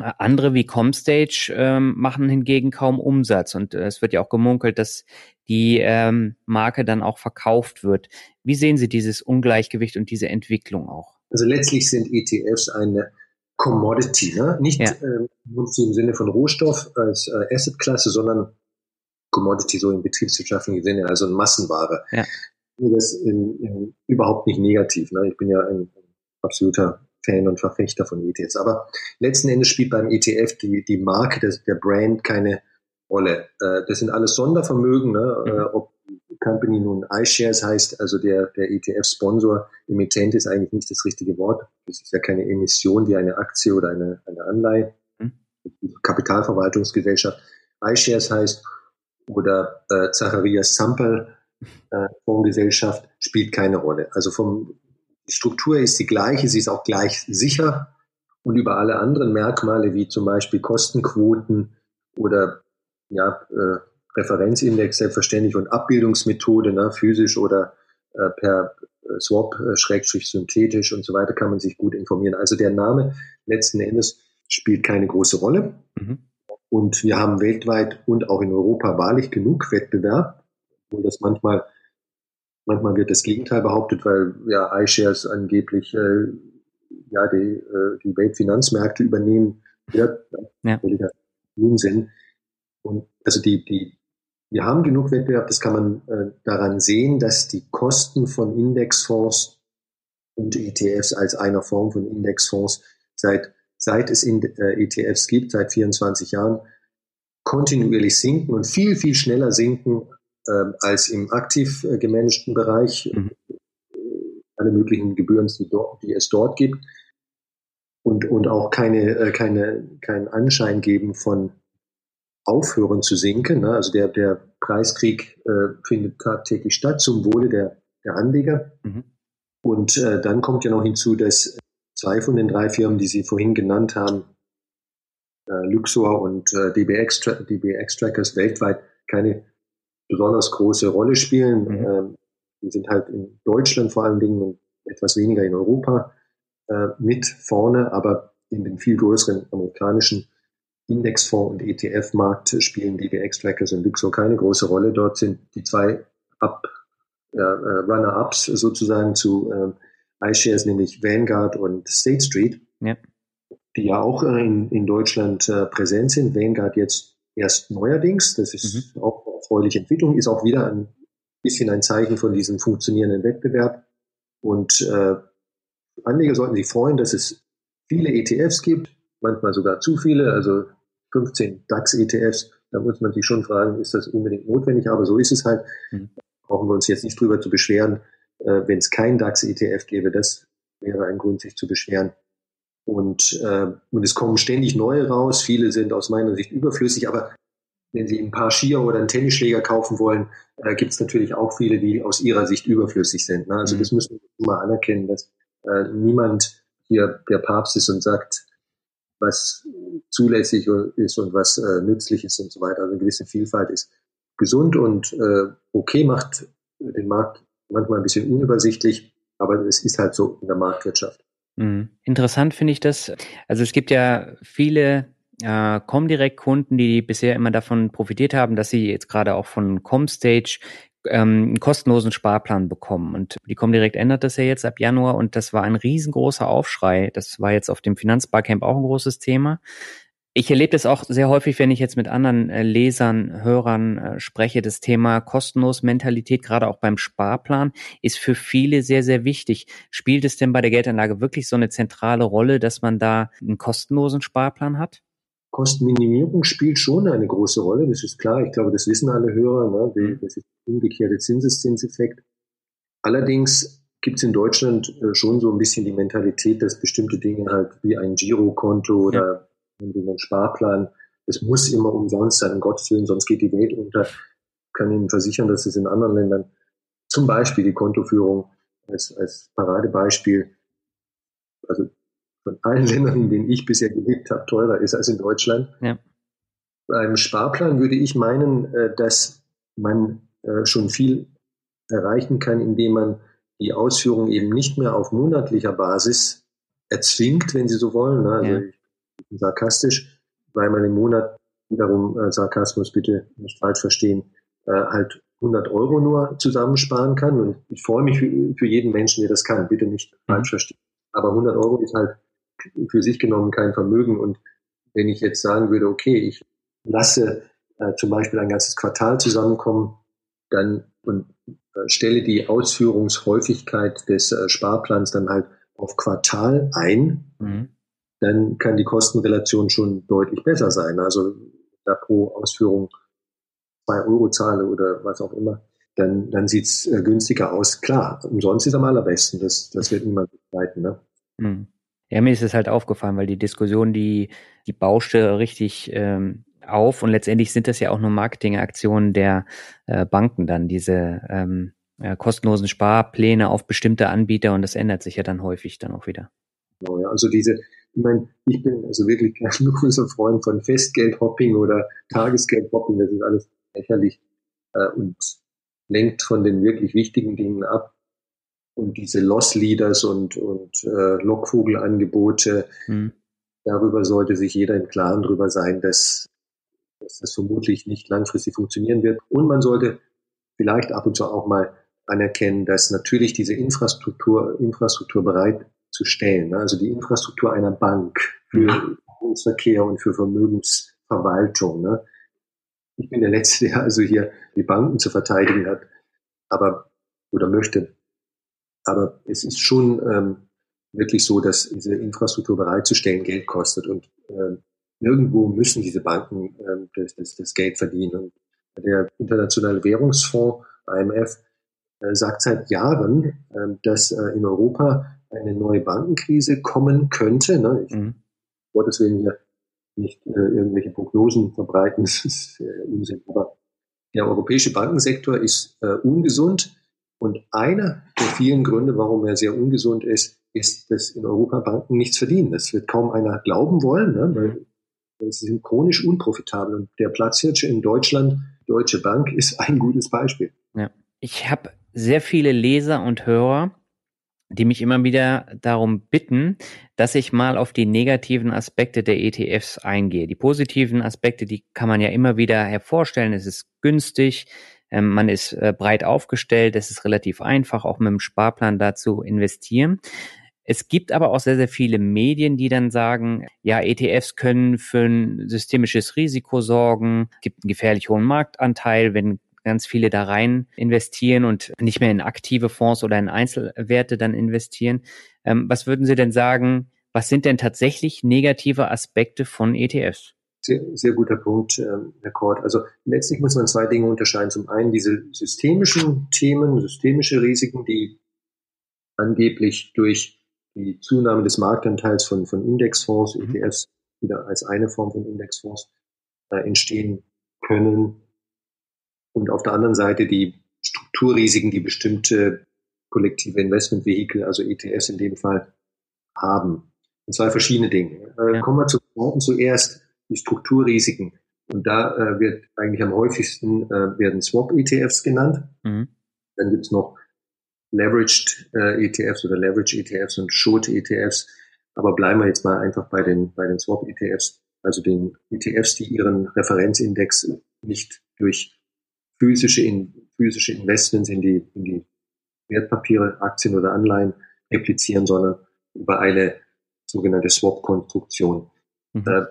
Äh, andere wie Comstage ähm, machen hingegen kaum Umsatz und äh, es wird ja auch gemunkelt, dass die ähm, Marke dann auch verkauft wird. Wie sehen Sie dieses Ungleichgewicht und diese Entwicklung auch? Also letztlich sind ETFs eine Commodity, ne? nicht ja. äh, im Sinne von Rohstoff als äh, Assetklasse, sondern Commodity so im betriebswirtschaftlichen Sinne, also eine Massenware. Ja. Das in, in, überhaupt nicht negativ. Ne? Ich bin ja ein, ein absoluter Fan und Verfechter von ETFs. Aber letzten Endes spielt beim ETF die, die Marke, des, der Brand keine Rolle. Äh, das sind alles Sondervermögen, ne? Mhm. Äh, ob Company nun iShares heißt, also der, der ETF-Sponsor, Emittent ist eigentlich nicht das richtige Wort. Das ist ja keine Emission wie eine Aktie oder eine, eine Anleihe. Mhm. Kapitalverwaltungsgesellschaft. iShares heißt, oder äh, Zacharias Sample äh, Fondsgesellschaft spielt keine Rolle. Also vom, die Struktur ist die gleiche, sie ist auch gleich sicher und über alle anderen Merkmale wie zum Beispiel Kostenquoten oder ja, äh, Referenzindex selbstverständlich und Abbildungsmethode, ne, physisch oder äh, per äh, Swap, äh, Schrägstrich synthetisch und so weiter kann man sich gut informieren. Also der Name letzten Endes spielt keine große Rolle. Mhm. Und wir haben weltweit und auch in Europa wahrlich genug Wettbewerb, wo das manchmal, manchmal wird das Gegenteil behauptet, weil ja iShares angeblich äh, ja die, äh, die Weltfinanzmärkte übernehmen wird. Ja. Unsinn. Und also die, die, wir haben genug Wettbewerb, das kann man äh, daran sehen, dass die Kosten von Indexfonds und ETFs als einer Form von Indexfonds seit, seit es in, äh, ETFs gibt, seit 24 Jahren, kontinuierlich sinken und viel, viel schneller sinken äh, als im aktiv äh, gemanagten Bereich. Mhm. Alle möglichen Gebühren, die, dort, die es dort gibt. Und, und auch keine, äh, keine, keinen Anschein geben von aufhören zu sinken. Ne? Also der, der Preiskrieg äh, findet tagtäglich statt zum Wohle der, der Anleger. Mhm. Und äh, dann kommt ja noch hinzu, dass zwei von den drei Firmen, die Sie vorhin genannt haben, äh, Luxor und äh, DB, Extra, DB Extrackers weltweit keine besonders große Rolle spielen. Mhm. Ähm, die sind halt in Deutschland vor allen Dingen und etwas weniger in Europa äh, mit vorne, aber in den viel größeren amerikanischen Indexfonds und ETF-Markt spielen DBX-Trackers und Luxor keine große Rolle. Dort sind die zwei Up, äh, Runner-Ups sozusagen zu äh, iShares, nämlich Vanguard und State Street, ja. die ja auch äh, in, in Deutschland äh, präsent sind. Vanguard jetzt erst neuerdings, das ist mhm. auch eine erfreuliche Entwicklung, ist auch wieder ein bisschen ein Zeichen von diesem funktionierenden Wettbewerb. Und äh, Anleger sollten sich freuen, dass es viele ETFs gibt, manchmal sogar zu viele. Also 15 DAX-ETFs, da muss man sich schon fragen, ist das unbedingt notwendig? Aber so ist es halt. Mhm. Brauchen wir uns jetzt nicht drüber zu beschweren, äh, wenn es kein DAX-ETF gäbe. Das wäre ein Grund, sich zu beschweren. Und, äh, und es kommen ständig neue raus. Viele sind aus meiner Sicht überflüssig, aber wenn Sie ein paar Skier oder einen Tennisschläger kaufen wollen, äh, gibt es natürlich auch viele, die aus ihrer Sicht überflüssig sind. Ne? Also mhm. das müssen wir mal anerkennen, dass äh, niemand hier der Papst ist und sagt, was zulässig ist und was äh, nützlich ist und so weiter. Also eine gewisse Vielfalt ist gesund und äh, okay, macht den Markt manchmal ein bisschen unübersichtlich, aber es ist halt so in der Marktwirtschaft. Mhm. Interessant finde ich das. Also es gibt ja viele äh, Comdirect-Kunden, die bisher immer davon profitiert haben, dass sie jetzt gerade auch von Comstage ähm, einen kostenlosen Sparplan bekommen. Und die Comdirect ändert das ja jetzt ab Januar und das war ein riesengroßer Aufschrei. Das war jetzt auf dem Finanzbarcamp auch ein großes Thema. Ich erlebe das auch sehr häufig, wenn ich jetzt mit anderen äh, Lesern, Hörern äh, spreche. Das Thema kostenlos Mentalität, gerade auch beim Sparplan, ist für viele sehr, sehr wichtig. Spielt es denn bei der Geldanlage wirklich so eine zentrale Rolle, dass man da einen kostenlosen Sparplan hat? Kostenminimierung spielt schon eine große Rolle, das ist klar. Ich glaube, das wissen alle Hörer, ne? Mhm. das ist umgekehrte Zinseszinseffekt. Allerdings gibt es in Deutschland äh, schon so ein bisschen die Mentalität, dass bestimmte Dinge halt wie ein Girokonto oder ja. ein Sparplan, das muss immer umsonst sein, um Gottes Willen, sonst geht die Welt unter. Ich kann Ihnen versichern, dass es in anderen Ländern, zum Beispiel die Kontoführung als, als Paradebeispiel, also von allen Ländern, in denen ich bisher gelebt habe, teurer ist als in Deutschland. Ja. Beim Sparplan würde ich meinen, äh, dass man äh, schon viel erreichen kann, indem man die Ausführung eben nicht mehr auf monatlicher Basis erzwingt, wenn Sie so wollen. Ne? Also ja. ich bin sarkastisch, weil man im Monat wiederum äh, Sarkasmus bitte nicht falsch verstehen, halt 100 Euro nur zusammensparen kann. Und ich freue mich für, jeden Menschen, der das kann. Bitte nicht falsch mhm. verstehen. Aber 100 Euro ist halt für sich genommen kein Vermögen. Und wenn ich jetzt sagen würde, okay, ich lasse äh, zum Beispiel ein ganzes Quartal zusammenkommen, dann und äh, stelle die Ausführungshäufigkeit des äh, Sparplans dann halt auf Quartal ein, mhm. dann kann die Kostenrelation schon deutlich besser sein. Also da pro Ausführung zwei Euro zahle oder was auch immer, dann, dann sieht's äh, günstiger aus. Klar, umsonst ist am allerbesten. Das, das wird niemand begleiten. Ne? Mhm. Ja, mir ist es halt aufgefallen, weil die Diskussion, die, die bauschte richtig ähm, auf. Und letztendlich sind das ja auch nur Marketingaktionen der äh, Banken dann, diese ähm, ja, kostenlosen Sparpläne auf bestimmte Anbieter. Und das ändert sich ja dann häufig dann auch wieder. Genau, ja, also diese, ich meine, ich bin also wirklich kein großer Freund von Festgeldhopping oder Tagesgeldhopping, das ist alles lächerlich äh, und lenkt von den wirklich wichtigen Dingen ab und diese Loss Leaders und, und äh, Lockvogelangebote, mhm. darüber sollte sich jeder im Klaren drüber sein, dass, dass das vermutlich nicht langfristig funktionieren wird. Und man sollte vielleicht ab und zu auch mal anerkennen, dass natürlich diese Infrastruktur, Infrastruktur bereitzustellen, ne, also die Infrastruktur einer Bank für mhm. Vermögensverkehr und für Vermögensverwaltung Verwaltung. Ne? Ich bin der Letzte, der also hier die Banken zu verteidigen hat, aber oder möchte. Aber es ist schon ähm, wirklich so, dass diese Infrastruktur bereitzustellen Geld kostet und äh, irgendwo müssen diese Banken äh, das, das, das Geld verdienen. Und der Internationale Währungsfonds, IMF, äh, sagt seit Jahren, äh, dass äh, in Europa eine neue Bankenkrise kommen könnte. Ne? Ich, mhm. Gottes Willen hier nicht äh, irgendwelche Prognosen verbreiten, das ist äh, Unsinn. Aber der europäische Bankensektor ist äh, ungesund und einer der vielen Gründe, warum er sehr ungesund ist, ist, dass in Europa Banken nichts verdienen. Das wird kaum einer glauben wollen, ne? weil sie sind chronisch unprofitabel. Und der Platzhirsch in Deutschland, Deutsche Bank, ist ein gutes Beispiel. Ja. Ich habe sehr viele Leser und Hörer, die mich immer wieder darum bitten, dass ich mal auf die negativen Aspekte der ETFs eingehe. Die positiven Aspekte, die kann man ja immer wieder hervorstellen. Es ist günstig, ähm, man ist äh, breit aufgestellt, es ist relativ einfach, auch mit dem Sparplan dazu investieren. Es gibt aber auch sehr, sehr viele Medien, die dann sagen, ja, ETFs können für ein systemisches Risiko sorgen, gibt einen gefährlich hohen Marktanteil, wenn ganz viele da rein investieren und nicht mehr in aktive Fonds oder in Einzelwerte dann investieren. Ähm, was würden Sie denn sagen, was sind denn tatsächlich negative Aspekte von ETFs? Sehr, sehr guter Punkt, ähm, Herr Kort. Also letztlich muss man zwei Dinge unterscheiden. Zum einen diese systemischen Themen, systemische Risiken, die angeblich durch die Zunahme des Marktanteils von, von Indexfonds, mhm. ETFs, wieder als eine Form von Indexfonds äh, entstehen können. Und auf der anderen Seite die Strukturrisiken, die bestimmte kollektive Investmentvehikel, also ETFs in dem Fall, haben. Und zwei verschiedene Dinge. Äh, ja. Kommen wir zu zuerst die Strukturrisiken. Und da äh, wird eigentlich am häufigsten äh, werden Swap-ETFs genannt. Mhm. Dann gibt's noch Leveraged äh, ETFs oder Leverage ETFs und Short ETFs. Aber bleiben wir jetzt mal einfach bei den, bei den Swap ETFs, also den ETFs, die ihren Referenzindex nicht durch physische, in, physische Investments in die, in die Wertpapiere, Aktien oder Anleihen replizieren, sondern über eine sogenannte Swap-Konstruktion. Mhm. Äh,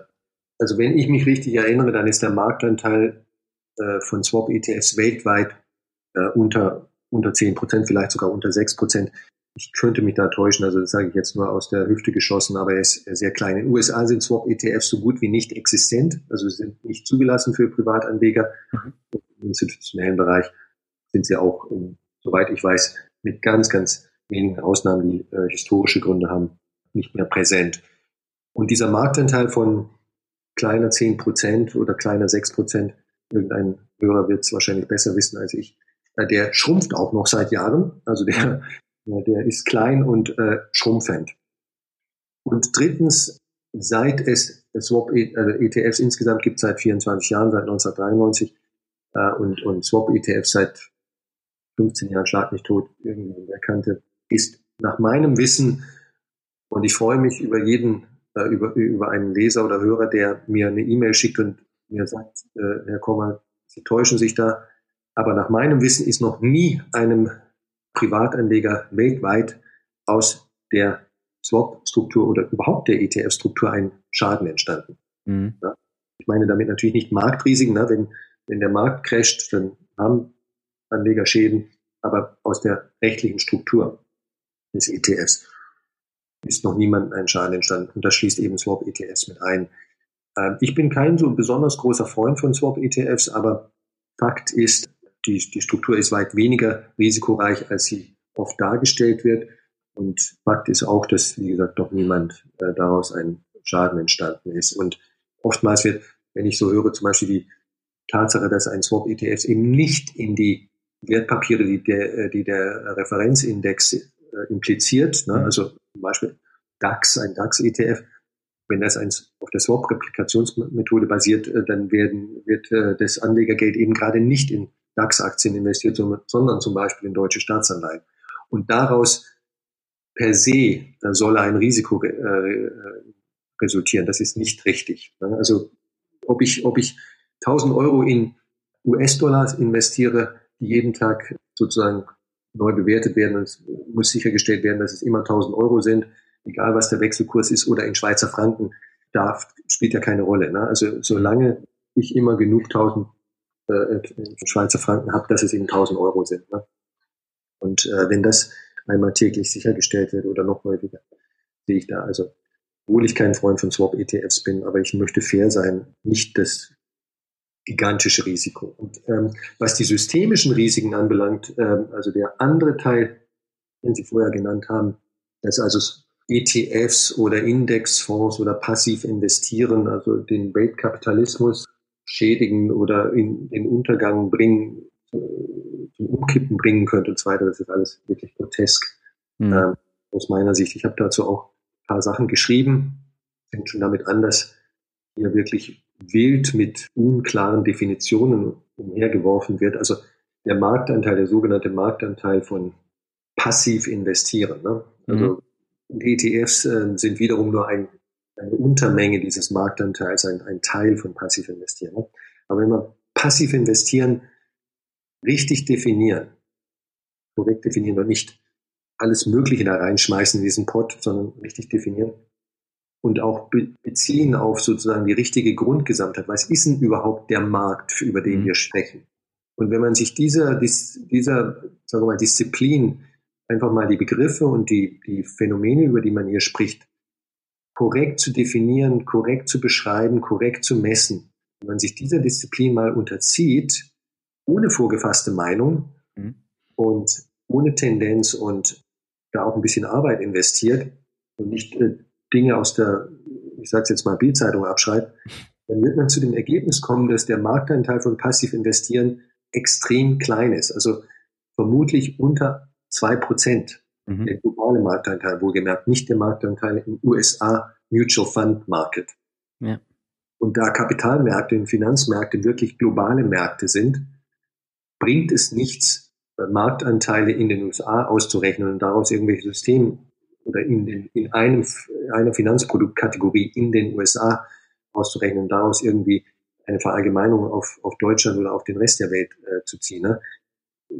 also wenn ich mich richtig erinnere, dann ist der Marktanteil äh, von Swap-ETFs weltweit äh, unter, unter 10 Prozent, vielleicht sogar unter 6 Prozent. Ich könnte mich da täuschen, also das sage ich jetzt nur aus der Hüfte geschossen, aber er ist sehr klein. In den USA sind Swap-ETFs so gut wie nicht existent, also sind nicht zugelassen für Privatanleger. Mhm. Im institutionellen Bereich sind sie auch, in, soweit ich weiß, mit ganz, ganz wenigen Ausnahmen, die äh, historische Gründe haben, nicht mehr präsent. Und dieser Marktanteil von kleiner 10 Prozent oder kleiner 6 Prozent. Irgendein Hörer wird es wahrscheinlich besser wissen als ich. Äh, der schrumpft auch noch seit Jahren. Also der, der ist klein und äh, schrumpfend. Und drittens, seit es Swap also ETFs insgesamt gibt, seit 24 Jahren, seit 1993 äh, und, und Swap ETFs seit 15 Jahren schlag nicht tot, irgendwie in der Kante, ist nach meinem Wissen, und ich freue mich über jeden äh, über, über einen Leser oder Hörer, der mir eine E-Mail schickt und mir sagt, äh, Herr Kommer, Sie täuschen sich da. Aber nach meinem Wissen ist noch nie einem Privatanleger weltweit aus der Swap-Struktur oder überhaupt der ETF-Struktur ein Schaden entstanden. Mhm. Ja? Ich meine damit natürlich nicht Marktrisiken. Ne? Wenn, wenn der Markt crasht, dann haben Anleger Schäden, aber aus der rechtlichen Struktur des ETFs ist noch niemand ein Schaden entstanden. Und das schließt eben Swap-ETFs mit ein. Ähm, ich bin kein so besonders großer Freund von Swap-ETFs, aber Fakt ist, die, die Struktur ist weit weniger risikoreich, als sie oft dargestellt wird. Und Fakt ist auch, dass, wie gesagt, noch niemand äh, daraus ein Schaden entstanden ist. Und oftmals wird, wenn ich so höre, zum Beispiel die Tatsache, dass ein Swap-ETF eben nicht in die Wertpapiere, die der, äh, die der Referenzindex äh, impliziert, ne? Mhm. also zum Beispiel DAX, ein DAX-ETF, wenn das auf der Swap-Replikationsmethode basiert, äh, dann werden, wird äh, das Anlegergeld eben gerade nicht in DAX-Aktien investiert, sondern zum Beispiel in deutsche Staatsanleihen. Und daraus per se soll ein Risiko äh, resultieren. Das ist nicht richtig. Ne? Also ob ich, ob ich 1000 Euro in US-Dollar investiere, die jeden Tag sozusagen neu bewertet werden. Es muss sichergestellt werden, dass es immer 1000 Euro sind, egal was der Wechselkurs ist oder in Schweizer Franken. darf, spielt ja keine Rolle. Ne? Also solange ich immer genug tausend äh, Schweizer Franken habe, dass es eben tausend Euro sind. Ne? Und äh, wenn das einmal täglich sichergestellt wird oder noch häufiger, sehe ich da also, obwohl ich kein Freund von Swap-ETFs bin, aber ich möchte fair sein, nicht das gigantische Risiko. Und ähm, was die systemischen Risiken anbelangt, ähm, also der andere Teil, den Sie vorher genannt haben, dass also ETFs oder Indexfonds oder passiv investieren, also den Weltkapitalismus schädigen oder in den Untergang bringen, äh, zum Umkippen bringen könnte und so weiter. Das ist alles wirklich grotesk mhm. ähm, aus meiner Sicht. Ich habe dazu auch ein paar Sachen geschrieben. Fängt schon damit an, dass hier wirklich wild mit unklaren Definitionen umhergeworfen wird. Also der Marktanteil, der sogenannte Marktanteil von passiv investieren. Ne? Also mhm. ETFs äh, sind wiederum nur ein, eine Untermenge dieses Marktanteils, ein, ein Teil von passiv investieren. Ne? Aber wenn wir passiv investieren richtig definieren, korrekt definieren und nicht alles Mögliche da reinschmeißen in diesen Pot, sondern richtig definieren, und auch beziehen auf sozusagen die richtige Grundgesamtheit. Was ist denn überhaupt der Markt, über den mhm. wir sprechen? Und wenn man sich dieser, dieser sagen wir mal, Disziplin einfach mal die Begriffe und die, die Phänomene, über die man hier spricht, korrekt zu definieren, korrekt zu beschreiben, korrekt zu messen, wenn man sich dieser Disziplin mal unterzieht, ohne vorgefasste Meinung mhm. und ohne Tendenz und da auch ein bisschen Arbeit investiert und nicht äh, Dinge aus der, ich sage jetzt mal, Bildzeitung abschreibt, dann wird man zu dem Ergebnis kommen, dass der Marktanteil von passiv investieren extrem klein ist. Also vermutlich unter zwei Prozent. Mhm. Der globale Marktanteil, wohlgemerkt, nicht der Marktanteil im USA Mutual Fund Market. Ja. Und da Kapitalmärkte und Finanzmärkte wirklich globale Märkte sind, bringt es nichts, Marktanteile in den USA auszurechnen und daraus irgendwelche System oder in, den, in einem, einer Finanzproduktkategorie in den USA auszurechnen und daraus irgendwie eine Verallgemeinung auf, auf Deutschland oder auf den Rest der Welt äh, zu ziehen. Ne?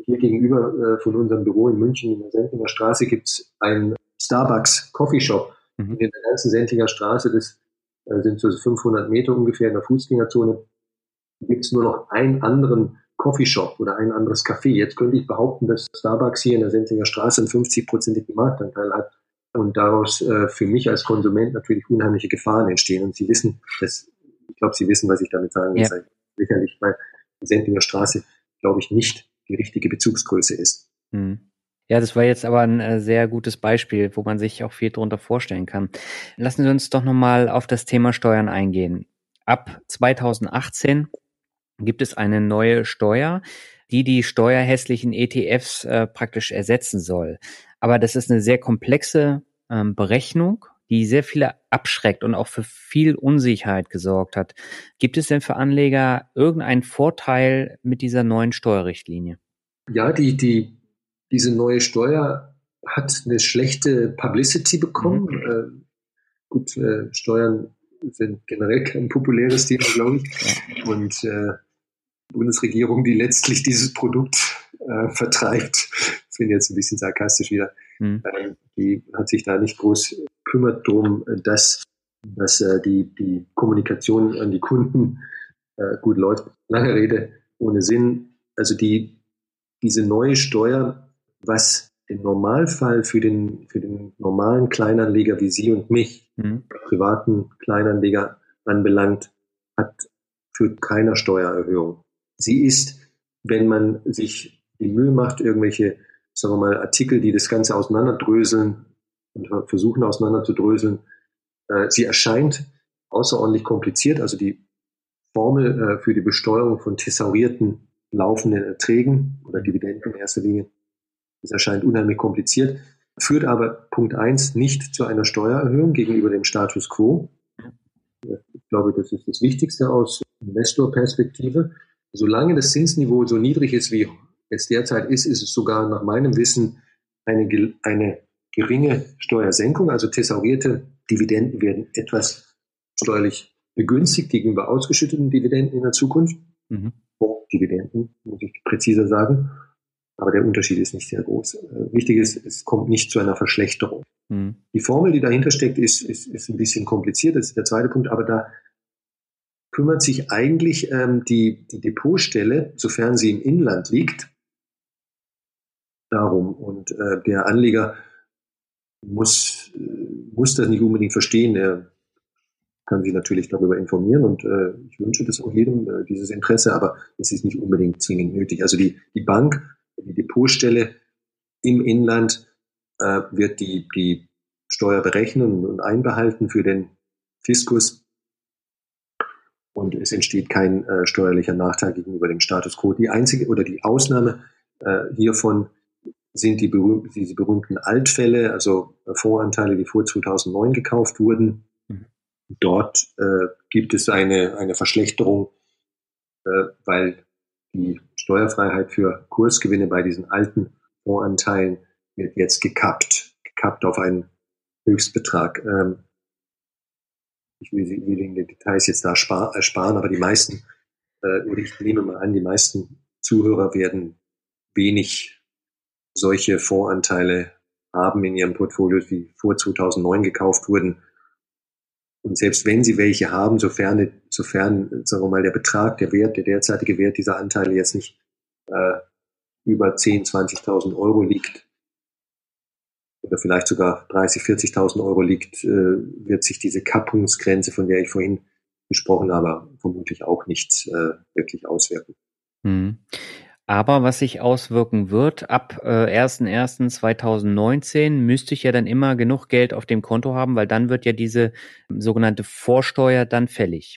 Hier gegenüber äh, von unserem Büro in München in der Sendlinger Straße gibt es einen Starbucks Coffee Shop. Mhm. In der ganzen Sendlinger Straße, das äh, sind so 500 Meter ungefähr in der Fußgängerzone, gibt es nur noch einen anderen Coffeeshop oder ein anderes Café. Jetzt könnte ich behaupten, dass Starbucks hier in der Sendlinger Straße einen 50-prozentigen Marktanteil hat und daraus äh, für mich als Konsument natürlich unheimliche Gefahren entstehen. Und Sie wissen, das, ich glaube, Sie wissen, was ich damit sagen will. Ja. Sicherlich, weil die Sendlinger Straße, glaube ich, nicht die richtige Bezugsgröße ist. Hm. Ja, das war jetzt aber ein äh, sehr gutes Beispiel, wo man sich auch viel darunter vorstellen kann. Lassen Sie uns doch nochmal auf das Thema Steuern eingehen. Ab 2018 gibt es eine neue Steuer, die die steuerhässlichen ETFs äh, praktisch ersetzen soll. Aber das ist eine sehr komplexe ähm, Berechnung, die sehr viele abschreckt und auch für viel Unsicherheit gesorgt hat. Gibt es denn für Anleger irgendeinen Vorteil mit dieser neuen Steuerrichtlinie? Ja, die, die, diese neue Steuer hat eine schlechte Publicity bekommen. Mhm. Äh, gut, äh, Steuern sind generell kein populäres Thema, glaube ich. Und äh, Bundesregierung, die letztlich dieses Produkt äh, vertreibt, finde jetzt ein bisschen sarkastisch wieder, mhm. äh, die hat sich da nicht groß kümmert drum, dass, dass äh, die, die Kommunikation an die Kunden äh, gut läuft. Lange Rede, ohne Sinn. Also die, diese neue Steuer, was den Normalfall für den, für den normalen Kleinanleger wie Sie und mich, mhm. privaten Kleinanleger anbelangt, hat für keiner Steuererhöhung. Sie ist, wenn man sich die Mühe macht, irgendwelche, sagen wir mal, Artikel, die das Ganze auseinanderdröseln und versuchen auseinanderzudröseln, äh, sie erscheint außerordentlich kompliziert. Also die Formel äh, für die Besteuerung von thesaurierten laufenden Erträgen oder Dividenden in erster Linie, das erscheint unheimlich kompliziert, führt aber Punkt eins nicht zu einer Steuererhöhung gegenüber dem Status quo. Ich glaube, das ist das Wichtigste aus Investorperspektive. Solange das Zinsniveau so niedrig ist, wie es derzeit ist, ist es sogar nach meinem Wissen eine, eine geringe Steuersenkung. Also thesaurierte Dividenden werden etwas steuerlich begünstigt gegenüber ausgeschütteten Dividenden in der Zukunft. Mhm. Dividenden, muss ich präziser sagen. aber der Unterschied ist nicht sehr groß. Äh, wichtig ist, es kommt nicht zu einer Verschlechterung. Mhm. Die Formel, die dahinter steckt, ist, ist, ist ein bisschen kompliziert, das ist der zweite Punkt, aber da kümmert sich eigentlich ähm, die, die Depotstelle, sofern sie im Inland liegt, darum. Und äh, der Anleger muss, muss das nicht unbedingt verstehen. Er kann sich natürlich darüber informieren und äh, ich wünsche das auch jedem, äh, dieses Interesse, aber es ist nicht unbedingt zwingend nötig. Also die, die Bank, die Depotstelle im Inland äh, wird die, die Steuer berechnen und einbehalten für den Fiskus und es entsteht kein äh, steuerlicher Nachteil gegenüber dem Status quo. Die einzige oder die Ausnahme äh, hiervon sind die berühmten, diese berühmten Altfälle, also Voranteile, die vor 2009 gekauft wurden. Mhm. Dort äh, gibt es eine, eine Verschlechterung, äh, weil die Steuerfreiheit für Kursgewinne bei diesen alten Fondsanteilen wird jetzt gekappt, gekappt auf einen Höchstbetrag. Ähm, ich will, will Ihnen die Details jetzt da ersparen, aber die meisten, äh, oder ich nehme mal an, die meisten Zuhörer werden wenig solche Fondsanteile haben in ihrem Portfolio, die vor 2009 gekauft wurden. Und selbst wenn sie welche haben, sofern, sofern sagen wir mal, der Betrag, der Wert, der derzeitige Wert dieser Anteile jetzt nicht äh, über 10.000, 20.000 Euro liegt, oder vielleicht sogar 30, 40.000 Euro liegt, äh, wird sich diese Kappungsgrenze, von der ich vorhin gesprochen habe, vermutlich auch nicht äh, wirklich auswirken. Hm. Aber was sich auswirken wird, ab äh, 01.01.2019 müsste ich ja dann immer genug Geld auf dem Konto haben, weil dann wird ja diese sogenannte Vorsteuer dann fällig.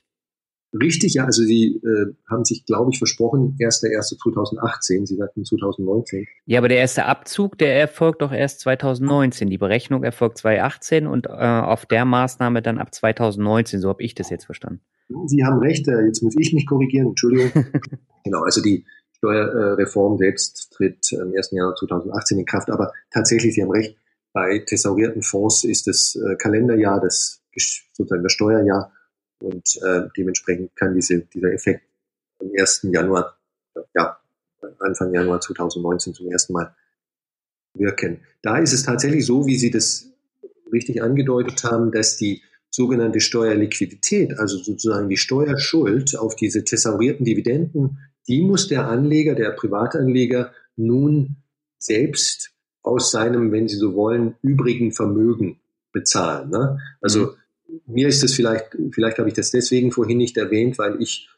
Richtig, ja, also Sie äh, haben sich, glaube ich, versprochen, 1.1.2018, Sie sagten 2019. Ja, aber der erste Abzug, der erfolgt doch erst 2019. Die Berechnung erfolgt 2018 und äh, auf der Maßnahme dann ab 2019. So habe ich das jetzt verstanden. Sie haben recht, äh, jetzt muss ich mich korrigieren, Entschuldigung. genau, also die Steuerreform selbst tritt im 1. Januar 2018 in Kraft, aber tatsächlich, Sie haben recht, bei thesaurierten Fonds ist das äh, Kalenderjahr, das sozusagen das Steuerjahr und äh, dementsprechend kann diese, dieser Effekt am 1. Januar, ja, Anfang Januar 2019 zum ersten Mal wirken. Da ist es tatsächlich so, wie Sie das richtig angedeutet haben, dass die sogenannte Steuerliquidität, also sozusagen die Steuerschuld auf diese thesaurierten Dividenden, die muss der Anleger, der Privatanleger nun selbst aus seinem, wenn Sie so wollen, übrigen Vermögen bezahlen. Ne? Also mhm mir ist es vielleicht, vielleicht habe ich das deswegen vorhin nicht erwähnt, weil ich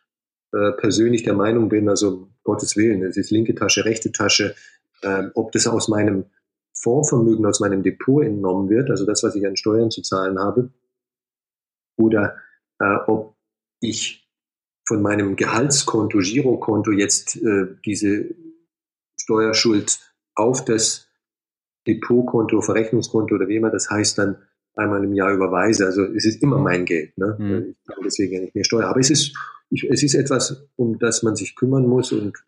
äh, persönlich der Meinung bin, also Gottes Willen, es ist linke Tasche, rechte Tasche, äh, ob das aus meinem Fondsvermögen, aus meinem Depot entnommen wird, also das, was ich an Steuern zu zahlen habe, oder äh, ob ich von meinem Gehaltskonto, Girokonto jetzt äh, diese Steuerschuld auf das Depotkonto, Verrechnungskonto oder wie immer das heißt, dann einmal im Jahr überweise. Also es ist immer mein Geld. Ne? Mhm. Ich zahle deswegen ja nicht mehr Steuer. Aber es ist, ich, es ist etwas, um das man sich kümmern muss und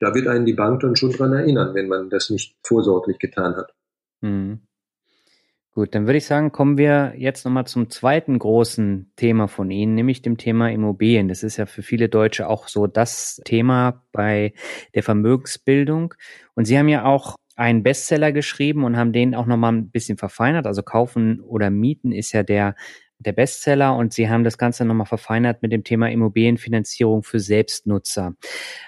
da wird einen die Bank dann schon dran erinnern, wenn man das nicht vorsorglich getan hat. Mhm. Gut, dann würde ich sagen, kommen wir jetzt nochmal zum zweiten großen Thema von Ihnen, nämlich dem Thema Immobilien. Das ist ja für viele Deutsche auch so das Thema bei der Vermögensbildung. Und Sie haben ja auch einen Bestseller geschrieben und haben den auch nochmal ein bisschen verfeinert. Also kaufen oder mieten ist ja der, der Bestseller und Sie haben das Ganze nochmal verfeinert mit dem Thema Immobilienfinanzierung für Selbstnutzer.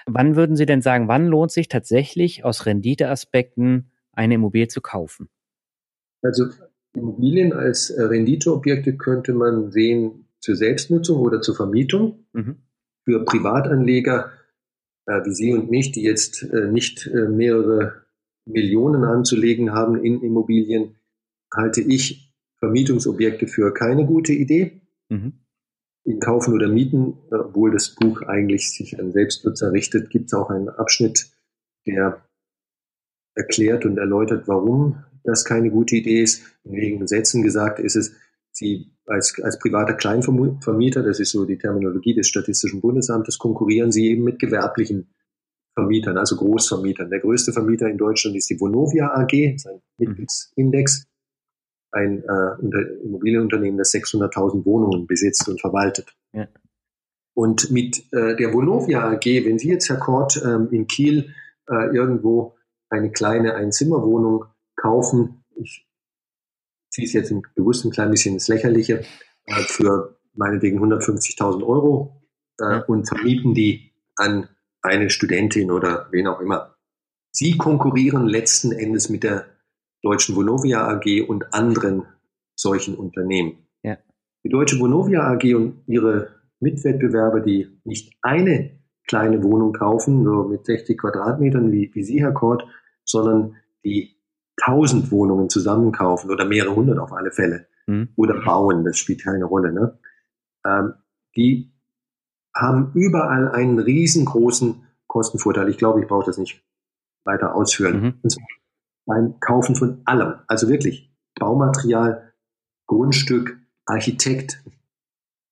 Wann würden Sie denn sagen, wann lohnt sich tatsächlich aus Renditeaspekten eine Immobilie zu kaufen? Also Immobilien als äh, Renditeobjekte könnte man sehen zur Selbstnutzung oder zur Vermietung. Mhm. Für Privatanleger äh, wie Sie und mich, die jetzt äh, nicht äh, mehrere Millionen anzulegen haben in Immobilien, halte ich Vermietungsobjekte für keine gute Idee. Mhm. In Kaufen oder Mieten, obwohl das Buch eigentlich sich an Selbstnutzer richtet, gibt es auch einen Abschnitt, der erklärt und erläutert, warum das keine gute Idee ist. In wenigen Sätzen gesagt ist es, Sie als, als privater Kleinvermieter, das ist so die Terminologie des Statistischen Bundesamtes, konkurrieren Sie eben mit gewerblichen Vermietern, also Großvermietern. Der größte Vermieter in Deutschland ist die Vonovia AG, sein Mitgliedsindex, ein äh, Immobilienunternehmen, das 600.000 Wohnungen besitzt und verwaltet. Ja. Und mit äh, der Vonovia AG, wenn Sie jetzt, Herr Kort, ähm, in Kiel äh, irgendwo eine kleine Einzimmerwohnung kaufen. Ich ziehe es jetzt bewusst ein klein bisschen ins Lächerliche, äh, für meinetwegen 150.000 Euro äh, und vermieten die an eine Studentin oder wen auch immer. Sie konkurrieren letzten Endes mit der Deutschen Vonovia AG und anderen solchen Unternehmen. Ja. Die Deutsche Vonovia AG und ihre Mitwettbewerber, die nicht eine kleine Wohnung kaufen, nur mit 60 Quadratmetern wie, wie Sie, Herr Kort, sondern die tausend Wohnungen zusammenkaufen oder mehrere hundert auf alle Fälle mhm. oder bauen, das spielt keine Rolle. Ne? Ähm, die haben überall einen riesengroßen Kostenvorteil. Ich glaube, ich brauche das nicht weiter ausführen. Mhm. beim Kaufen von allem, also wirklich Baumaterial, Grundstück, Architekt,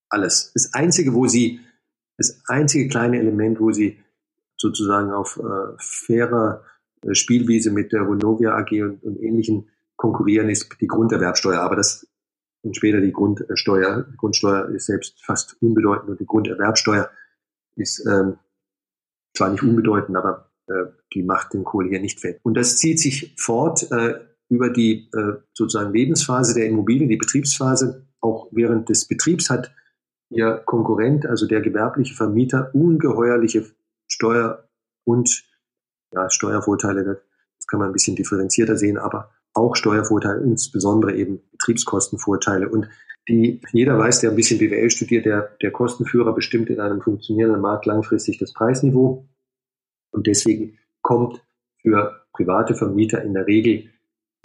alles. Das einzige, wo sie, das einzige kleine Element, wo sie sozusagen auf äh, fairer Spielwiese mit der Vonovia AG und, und ähnlichen konkurrieren, ist die Grunderwerbsteuer. Aber das und später die Grundsteuer. Die Grundsteuer ist selbst fast unbedeutend und die Grunderwerbsteuer ist ähm, zwar nicht unbedeutend, aber äh, die macht den Kohle hier nicht fett. Und das zieht sich fort äh, über die äh, sozusagen Lebensphase der Immobilie, die Betriebsphase. Auch während des Betriebs hat ihr Konkurrent, also der gewerbliche Vermieter, ungeheuerliche Steuer- und ja, Steuervorteile. Das kann man ein bisschen differenzierter sehen, aber auch Steuervorteile, insbesondere eben Betriebskostenvorteile. Und die, jeder weiß, der ein bisschen BWL studiert, der, der Kostenführer bestimmt in einem funktionierenden Markt langfristig das Preisniveau. Und deswegen kommt für private Vermieter in der Regel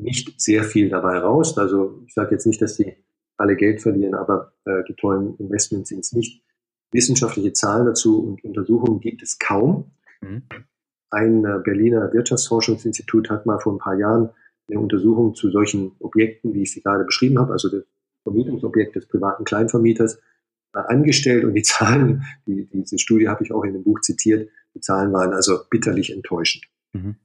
nicht sehr viel dabei raus. Also ich sage jetzt nicht, dass die alle Geld verlieren, aber äh, die tollen Investments sind es nicht. Wissenschaftliche Zahlen dazu und Untersuchungen gibt es kaum. Mhm. Ein äh, Berliner Wirtschaftsforschungsinstitut hat mal vor ein paar Jahren eine Untersuchung zu solchen Objekten, wie ich sie gerade beschrieben habe, also das Vermietungsobjekt des privaten Kleinvermieters, äh, angestellt und die Zahlen, die, diese Studie habe ich auch in dem Buch zitiert, die Zahlen waren also bitterlich enttäuschend. Mhm.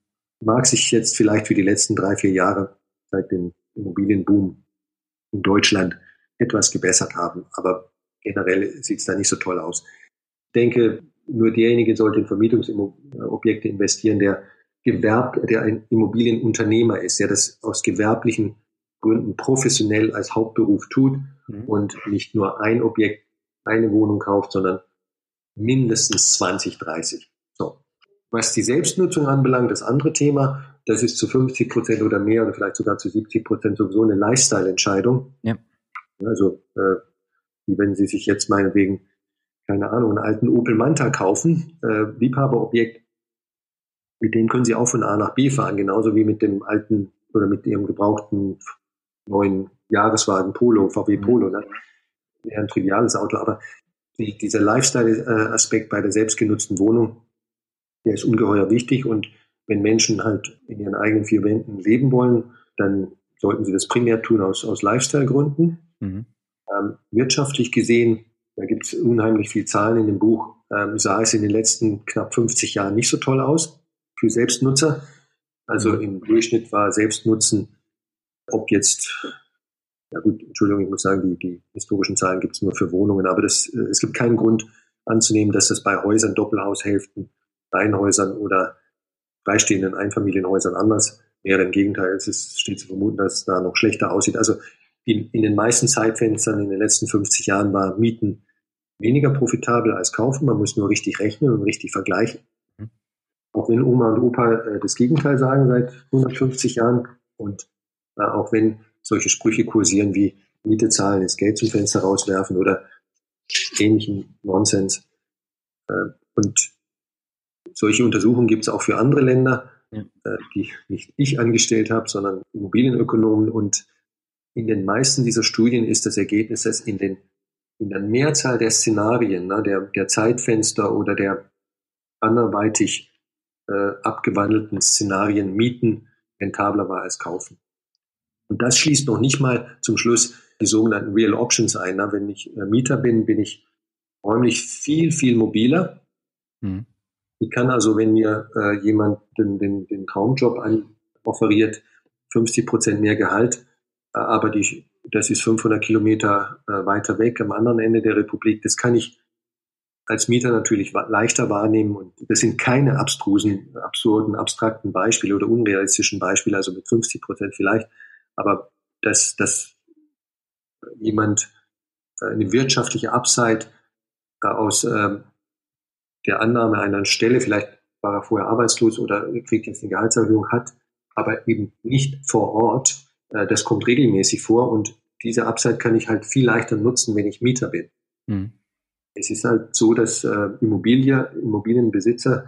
Mag sich jetzt vielleicht für die letzten drei, vier Jahre seit dem Immobilienboom in Deutschland etwas gebessert haben, aber generell sieht es da nicht so toll aus. Ich denke, nur derjenige sollte in Vermietungsobjekte investieren, der Gewerb, der ein Immobilienunternehmer ist, der das aus gewerblichen Gründen professionell als Hauptberuf tut mhm. und nicht nur ein Objekt, eine Wohnung kauft, sondern mindestens 20, 30. So. Was die Selbstnutzung anbelangt, das andere Thema, das ist zu 50 Prozent oder mehr oder vielleicht sogar zu 70 Prozent sowieso eine Lifestyle-Entscheidung. Ja. Also, äh, wie wenn Sie sich jetzt meinetwegen, keine Ahnung, einen alten Opel Manta kaufen, äh, Liebhaberobjekt, mit dem können Sie auch von A nach B fahren, genauso wie mit dem alten oder mit Ihrem gebrauchten neuen Jahreswagen Polo, VW mhm. Polo. Ne? Eher ein triviales Auto, aber die, dieser Lifestyle-Aspekt bei der selbstgenutzten Wohnung, der ist ungeheuer wichtig und wenn Menschen halt in ihren eigenen vier Wänden leben wollen, dann sollten sie das primär tun aus, aus Lifestyle-Gründen. Mhm. Ähm, wirtschaftlich gesehen, da gibt es unheimlich viel Zahlen in dem Buch, ähm, sah es in den letzten knapp 50 Jahren nicht so toll aus für Selbstnutzer. Also mhm. im Durchschnitt war Selbstnutzen, ob jetzt, ja gut, Entschuldigung, ich muss sagen, die, die historischen Zahlen gibt es nur für Wohnungen, aber das, äh, es gibt keinen Grund anzunehmen, dass das bei Häusern, Doppelhaushälften, Reihenhäusern oder freistehenden Einfamilienhäusern anders wäre. Im Gegenteil, es ist, steht zu vermuten, dass es da noch schlechter aussieht. Also in, in den meisten Zeitfenstern in den letzten 50 Jahren war Mieten weniger profitabel als kaufen. Man muss nur richtig rechnen und richtig vergleichen. Auch wenn Oma und Opa äh, das Gegenteil sagen seit 150 Jahren und äh, auch wenn solche Sprüche kursieren wie Miete zahlen, das Geld zum Fenster rauswerfen oder ähnlichen Nonsens. Äh, und solche Untersuchungen gibt es auch für andere Länder, ja. die nicht ich angestellt habe, sondern Immobilienökonomen. Und in den meisten dieser Studien ist das Ergebnis, dass in, den, in der Mehrzahl der Szenarien, ne, der, der Zeitfenster oder der anderweitig äh, abgewandelten Szenarien Mieten rentabler war als Kaufen. Und das schließt noch nicht mal zum Schluss die sogenannten Real Options ein. Na, wenn ich äh, Mieter bin, bin ich räumlich viel, viel mobiler. Mhm. Ich kann also, wenn mir äh, jemand den, den, den Traumjob offeriert, 50 Prozent mehr Gehalt, äh, aber die, das ist 500 Kilometer äh, weiter weg am anderen Ende der Republik, das kann ich als Mieter natürlich leichter wahrnehmen. Und das sind keine abstrusen, absurden, abstrakten Beispiele oder unrealistischen Beispiele, also mit 50 Prozent vielleicht. Aber dass, dass jemand äh, eine wirtschaftliche Upside aus äh, der Annahme einer Stelle, vielleicht war er vorher arbeitslos oder kriegt jetzt eine Gehaltserhöhung, hat, aber eben nicht vor Ort, das kommt regelmäßig vor und diese Upside kann ich halt viel leichter nutzen, wenn ich Mieter bin. Mhm. Es ist halt so, dass äh, Immobilie, Immobilienbesitzer,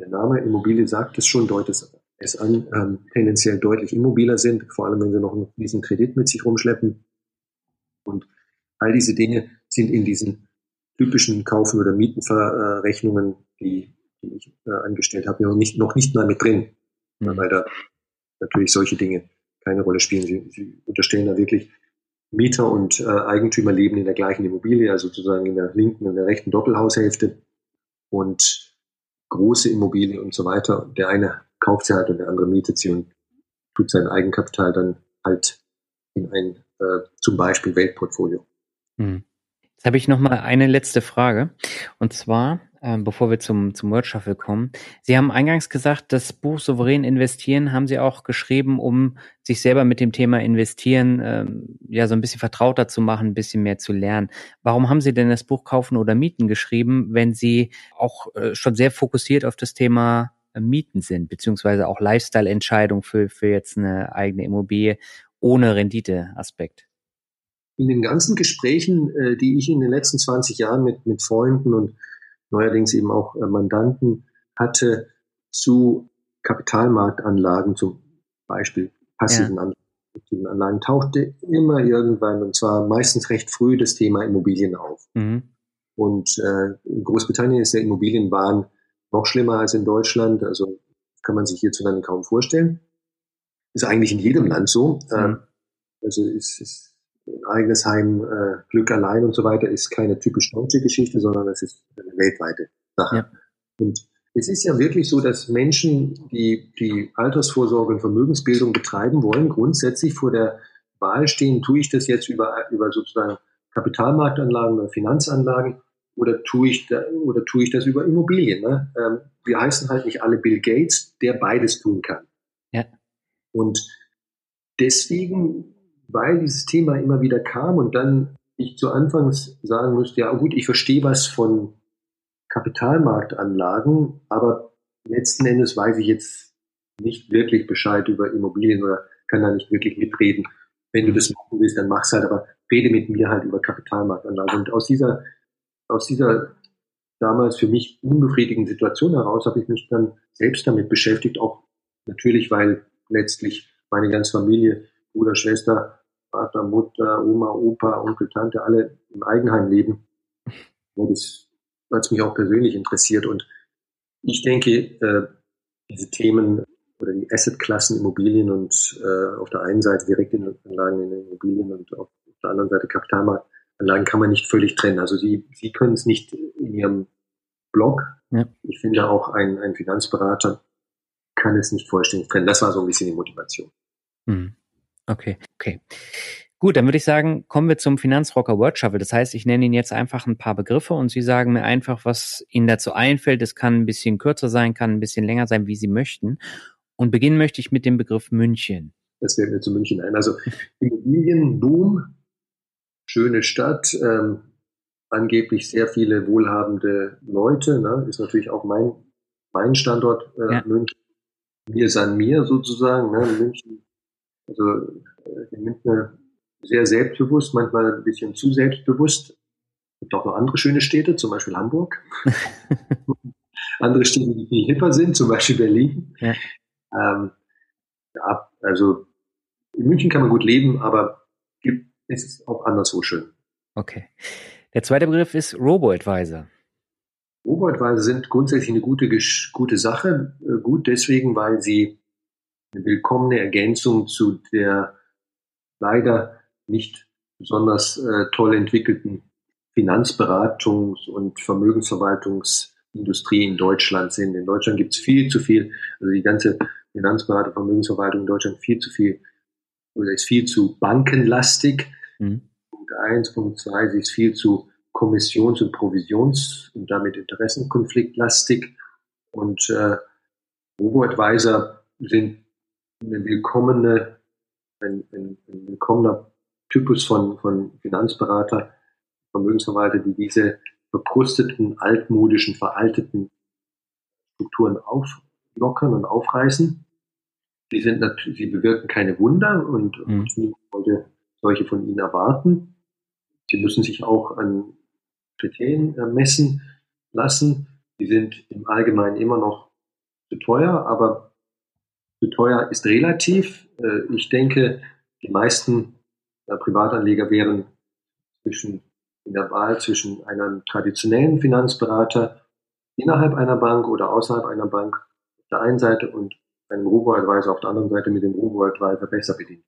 der Name Immobilie sagt es schon, deutet es an, ähm, tendenziell deutlich immobiler sind, vor allem wenn sie noch einen diesen Kredit mit sich rumschleppen. Und all diese Dinge sind in diesen typischen Kaufen- oder Mietenverrechnungen, die, die ich äh, angestellt habe, noch nicht, noch nicht mal mit drin, mhm. weil da natürlich solche Dinge keine Rolle spielen. Sie, sie unterstellen da wirklich Mieter und äh, Eigentümer leben in der gleichen Immobilie, also sozusagen in der linken und der rechten Doppelhaushälfte und große Immobilien und so weiter. Der eine kauft sie halt und der andere mietet sie und tut sein Eigenkapital dann halt in ein äh, zum Beispiel Weltportfolio. Hm. Jetzt habe ich noch mal eine letzte Frage und zwar ähm, bevor wir zum, zum Word Shuffle kommen. Sie haben eingangs gesagt, das Buch Souverän investieren haben Sie auch geschrieben, um sich selber mit dem Thema investieren ähm, ja so ein bisschen vertrauter zu machen, ein bisschen mehr zu lernen. Warum haben Sie denn das Buch Kaufen oder Mieten geschrieben, wenn Sie auch äh, schon sehr fokussiert auf das Thema äh, Mieten sind, beziehungsweise auch Lifestyle-Entscheidung für, für jetzt eine eigene Immobilie ohne Renditeaspekt? In den ganzen Gesprächen, äh, die ich in den letzten 20 Jahren mit, mit Freunden und neuerdings eben auch äh, Mandanten hatte zu Kapitalmarktanlagen, zum Beispiel passiven ja. Anlagen, tauchte immer irgendwann, und zwar meistens recht früh, das Thema Immobilien auf. Mhm. Und äh, in Großbritannien ist der Immobilienwahn noch schlimmer als in Deutschland. Also kann man sich hierzulande kaum vorstellen. Ist eigentlich in jedem Land so. Mhm. Ähm, also ist, ist eigenes Heim, äh, Glück allein und so weiter ist keine typisch deutsche Geschichte, sondern es ist eine weltweite Sache. Ja. Und es ist ja wirklich so, dass Menschen, die die Altersvorsorge und Vermögensbildung betreiben wollen, grundsätzlich vor der Wahl stehen, tue ich das jetzt über, über sozusagen Kapitalmarktanlagen oder Finanzanlagen oder tue ich, da, oder tue ich das über Immobilien. Ne? Ähm, wir heißen halt nicht alle Bill Gates, der beides tun kann. Ja. Und deswegen weil dieses Thema immer wieder kam und dann ich zu Anfangs sagen musste, ja gut, ich verstehe was von Kapitalmarktanlagen, aber letzten Endes weiß ich jetzt nicht wirklich Bescheid über Immobilien oder kann da nicht wirklich mitreden. Wenn du das machen willst, dann mach's halt, aber rede mit mir halt über Kapitalmarktanlagen. Und aus dieser, aus dieser damals für mich unbefriedigenden Situation heraus habe ich mich dann selbst damit beschäftigt, auch natürlich, weil letztlich meine ganze Familie Bruder, Schwester, Vater, Mutter, Oma, Opa, Onkel, Tante, alle im Eigenheim leben. Ja, das hat mich auch persönlich interessiert. Und ich denke, äh, diese Themen oder die Assetklassen Immobilien und äh, auf der einen Seite Direktanlagen in Immobilien und auf der anderen Seite Kapitalmarktanlagen kann man nicht völlig trennen. Also Sie, Sie können es nicht in Ihrem Blog. Ja. Ich finde auch ein, ein Finanzberater kann es nicht vollständig trennen. Das war so ein bisschen die Motivation. Mhm. Okay, okay. Gut, dann würde ich sagen, kommen wir zum Finanzrocker Word Shuffle. Das heißt, ich nenne Ihnen jetzt einfach ein paar Begriffe und Sie sagen mir einfach, was Ihnen dazu einfällt. Es kann ein bisschen kürzer sein, kann ein bisschen länger sein, wie Sie möchten. Und beginnen möchte ich mit dem Begriff München. Das fällt mir zu München ein. Also Immobilienboom, schöne Stadt, ähm, angeblich sehr viele wohlhabende Leute. Ne? Ist natürlich auch mein, mein Standort äh, ja. München. Mir san mir sozusagen. Ne? München also äh, die Münchner sehr selbstbewusst, manchmal ein bisschen zu selbstbewusst. Es gibt auch noch andere schöne Städte, zum Beispiel Hamburg. andere Städte, die viel hipper sind, zum Beispiel Berlin. Ja. Ähm, ja, also in München kann man gut leben, aber es ist auch anderswo schön. Okay. Der zweite Begriff ist Robo-Advisor. Robo-Advisor sind grundsätzlich eine gute, gute Sache. Äh, gut deswegen, weil sie eine willkommene Ergänzung zu der leider nicht besonders äh, toll entwickelten Finanzberatungs- und Vermögensverwaltungsindustrie in Deutschland sind. In Deutschland gibt es viel zu viel, also die ganze Finanzberatung, Vermögensverwaltung in Deutschland viel zu viel, oder ist viel zu bankenlastig. Mhm. Punkt eins, Punkt zwei, sie ist viel zu kommissions- und provisions- und damit interessenkonfliktlastig. Und äh, Robo-Advisor sind eine willkommene, ein, ein, ein willkommener Typus von, von Finanzberater, Vermögensverwalter, die diese verkrusteten, altmodischen, veralteten Strukturen auflockern und aufreißen. Die sind natürlich, sie bewirken keine Wunder und, mhm. und niemand wollte solche von ihnen erwarten. Sie müssen sich auch an Kriterien äh, messen lassen. Die sind im Allgemeinen immer noch zu teuer, aber zu teuer ist relativ. Äh, ich denke, die meisten äh, Privatanleger wären zwischen in der Wahl zwischen einem traditionellen Finanzberater innerhalb einer Bank oder außerhalb einer Bank auf der einen Seite und einem Robo-Advisor auf der anderen Seite mit dem Robo-Advisor besser bedient.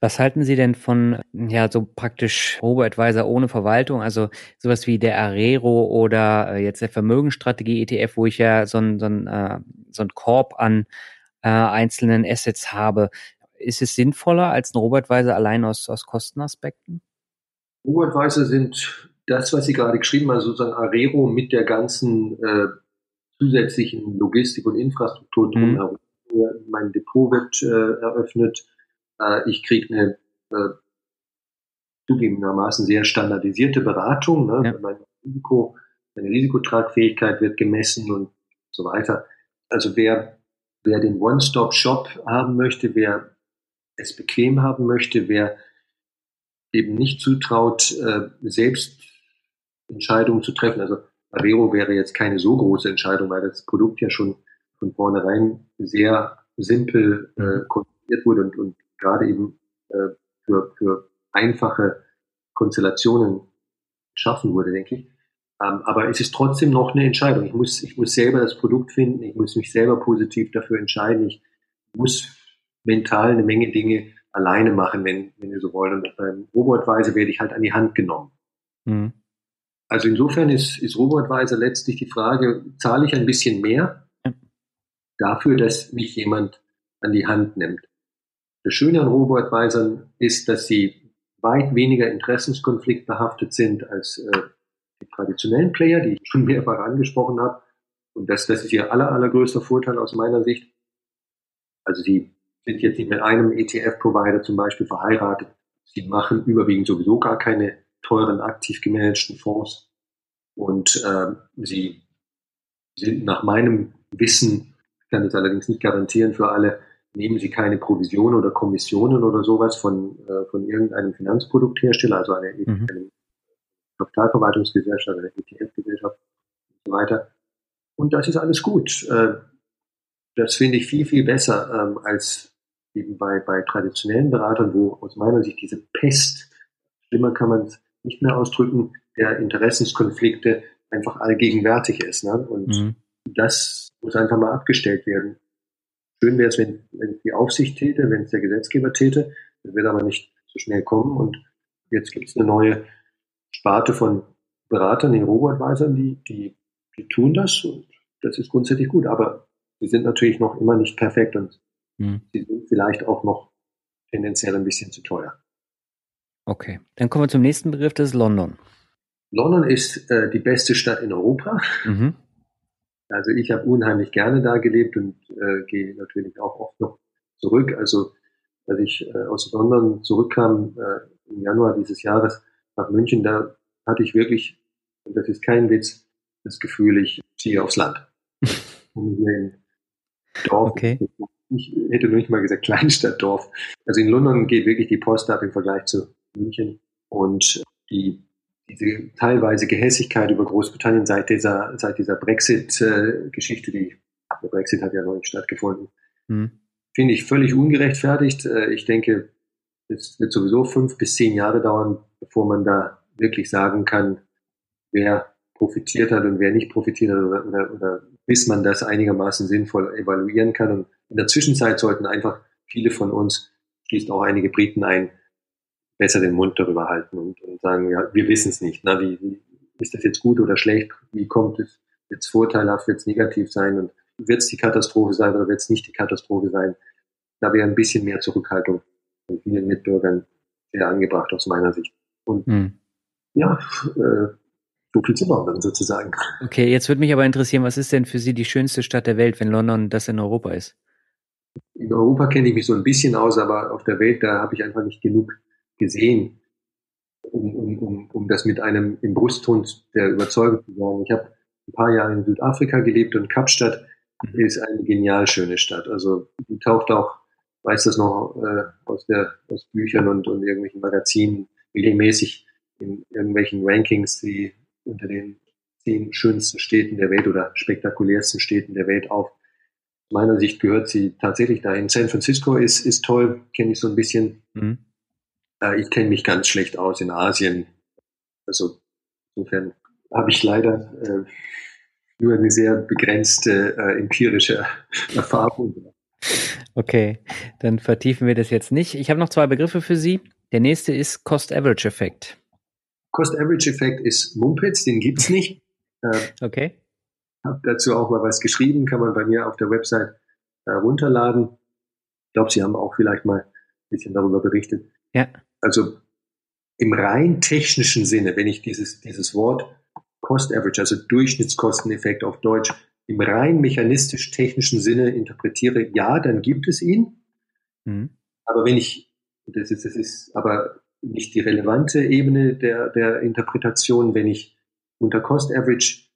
Was halten Sie denn von, ja, so praktisch Robo-Advisor ohne Verwaltung, also sowas wie der Arero oder äh, jetzt der Vermögensstrategie ETF, wo ich ja so ein, so ein, so ein Korb an äh, einzelnen Assets habe. Ist es sinnvoller als ein Robo-Advisor allein aus, aus Kostenaspekten? Robo-Advisor sind das, was Sie gerade geschrieben haben, sozusagen Arero mit der ganzen äh, zusätzlichen Logistik und Infrastruktur drumherum. Mhm. Mein Depot wird äh, eröffnet äh, ich kriege eine äh, zugegebenermaßen sehr standardisierte Beratung. Ne? Ja. Mein Risiko, meine Risikotragfähigkeit wird gemessen und so weiter. Also wer, wer den One-Stop-Shop haben möchte, wer es bequem haben möchte, wer eben nicht zutraut, äh, selbst Entscheidungen zu treffen. Also Avero wäre jetzt keine so große Entscheidung, weil das Produkt ja schon von vornherein sehr simpel äh, mhm. konzipiert wurde und, und gerade eben äh, für, für einfache Konstellationen schaffen wurde, denke ich. Ähm, aber es ist trotzdem noch eine Entscheidung. Ich muss, ich muss selber das Produkt finden, ich muss mich selber positiv dafür entscheiden, ich muss mental eine Menge Dinge alleine machen, wenn, wenn wir so wollen. Und beim Robotweise werde ich halt an die Hand genommen. Mhm. Also insofern ist, ist Robotweise letztlich die Frage, zahle ich ein bisschen mehr dafür, dass mich jemand an die Hand nimmt? Das Schöne an Robo-Advisern ist, dass sie weit weniger interessenskonfliktbehaftet sind als äh, die traditionellen Player, die ich schon mehrfach angesprochen habe. Und das, das ist ihr aller, allergrößter Vorteil aus meiner Sicht. Also sie sind jetzt nicht mit einem ETF-Provider zum Beispiel verheiratet. Sie machen überwiegend sowieso gar keine teuren, aktiv gemanagten Fonds. Und äh, sie sind nach meinem Wissen, ich kann das allerdings nicht garantieren für alle, nehmen Sie keine Provision oder Kommissionen oder sowas von, äh, von irgendeinem Finanzprodukthersteller, also einer mhm. eine Kapitalverwaltungsgesellschaft, einer ETF-Gesellschaft und so weiter. Und das ist alles gut. Äh, das finde ich viel, viel besser ähm, als eben bei, bei traditionellen Beratern, wo aus meiner Sicht diese Pest, schlimmer kann man es nicht mehr ausdrücken, der Interessenskonflikte einfach allgegenwärtig ist. Ne? Und mhm. das muss einfach mal abgestellt werden. Schön wäre es, wenn, wenn es die Aufsicht täte, wenn es der Gesetzgeber täte. Das wird aber nicht so schnell kommen. Und jetzt gibt es eine neue Sparte von Beratern, den Robo-Advisern, die, die, die tun das und das ist grundsätzlich gut. Aber sie sind natürlich noch immer nicht perfekt und hm. sie sind vielleicht auch noch tendenziell ein bisschen zu teuer. Okay, dann kommen wir zum nächsten Begriff, das ist London. London ist äh, die beste Stadt in Europa. Mhm. Also ich habe unheimlich gerne da gelebt und äh, gehe natürlich auch oft noch zurück. Also als ich äh, aus London zurückkam äh, im Januar dieses Jahres nach München, da hatte ich wirklich, und das ist kein Witz, das Gefühl, ich ziehe aufs Land. Dorf. Okay. Ich hätte nur nicht mal gesagt Kleinstadtdorf. Also in London geht wirklich die Post ab im Vergleich zu München. Und die diese teilweise Gehässigkeit über Großbritannien seit dieser, seit dieser Brexit-Geschichte, die der Brexit hat ja noch nicht stattgefunden, mhm. finde ich völlig ungerechtfertigt. Äh, ich denke, es wird sowieso fünf bis zehn Jahre dauern, bevor man da wirklich sagen kann, wer profitiert hat und wer nicht profitiert hat oder, oder, oder bis man das einigermaßen sinnvoll evaluieren kann. Und in der Zwischenzeit sollten einfach viele von uns, schließt auch einige Briten ein, besser den Mund darüber halten und, und sagen, ja, wir wissen es nicht. Na, wie, wie, ist das jetzt gut oder schlecht? Wie kommt es? Wird es vorteilhaft, wird es negativ sein? Und wird es die Katastrophe sein oder wird es nicht die Katastrophe sein? Da wäre ein bisschen mehr Zurückhaltung von vielen Mitbürgern sehr angebracht aus meiner Sicht. Und mhm. ja, äh, so viel zu London sozusagen. Okay, jetzt würde mich aber interessieren, was ist denn für Sie die schönste Stadt der Welt, wenn London das in Europa ist? In Europa kenne ich mich so ein bisschen aus, aber auf der Welt, da habe ich einfach nicht genug gesehen, um, um, um, um das mit einem im Brustton der Überzeugung zu sagen. Ich habe ein paar Jahre in Südafrika gelebt und Kapstadt mhm. ist eine genial schöne Stadt. Also die taucht auch, weiß das noch äh, aus, der, aus Büchern und, und irgendwelchen Magazinen regelmäßig in irgendwelchen Rankings, die unter den zehn schönsten Städten der Welt oder spektakulärsten Städten der Welt auf. Aus meiner Sicht gehört sie tatsächlich dahin. San Francisco ist, ist toll, kenne ich so ein bisschen. Mhm. Äh, ich kenne mich ganz schlecht aus in Asien. Also insofern habe ich leider äh, nur eine sehr begrenzte äh, empirische Erfahrung. Okay, dann vertiefen wir das jetzt nicht. Ich habe noch zwei Begriffe für Sie. Der nächste ist Cost-Average-Effekt. Cost-Average-Effekt ist Mumpitz, den gibt's nicht. Äh, okay. Habe dazu auch mal was geschrieben, kann man bei mir auf der Website äh, runterladen. Ich glaube, Sie haben auch vielleicht mal ein bisschen darüber berichtet. Ja. Also im rein technischen Sinne, wenn ich dieses, dieses Wort Cost Average, also Durchschnittskosteneffekt auf Deutsch, im rein mechanistisch-technischen Sinne interpretiere, ja, dann gibt es ihn. Mhm. Aber wenn ich, das ist, das ist aber nicht die relevante Ebene der, der Interpretation, wenn ich unter Cost Average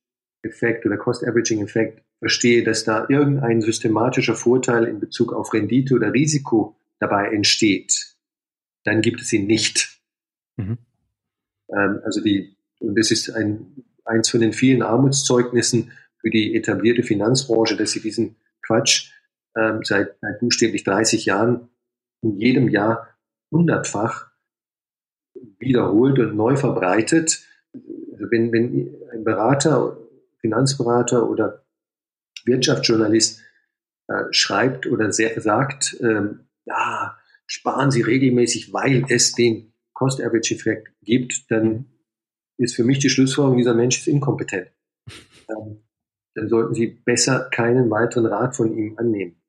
Effekt oder Cost Averaging Effekt verstehe, dass da irgendein systematischer Vorteil in Bezug auf Rendite oder Risiko dabei entsteht, dann gibt es ihn nicht. Mhm. Ähm, also die, und das ist ein, eins von den vielen Armutszeugnissen für die etablierte Finanzbranche, dass sie diesen Quatsch ähm, seit, seit buchstäblich 30 Jahren in jedem Jahr hundertfach wiederholt und neu verbreitet. Also wenn, wenn ein Berater, Finanzberater oder Wirtschaftsjournalist äh, schreibt oder sehr, sagt, ähm, ja, sparen Sie regelmäßig, weil es den Cost-Average-Effekt gibt, dann ist für mich die Schlussfolgerung, dieser Mensch ist inkompetent. Ähm, dann sollten Sie besser keinen weiteren Rat von ihm annehmen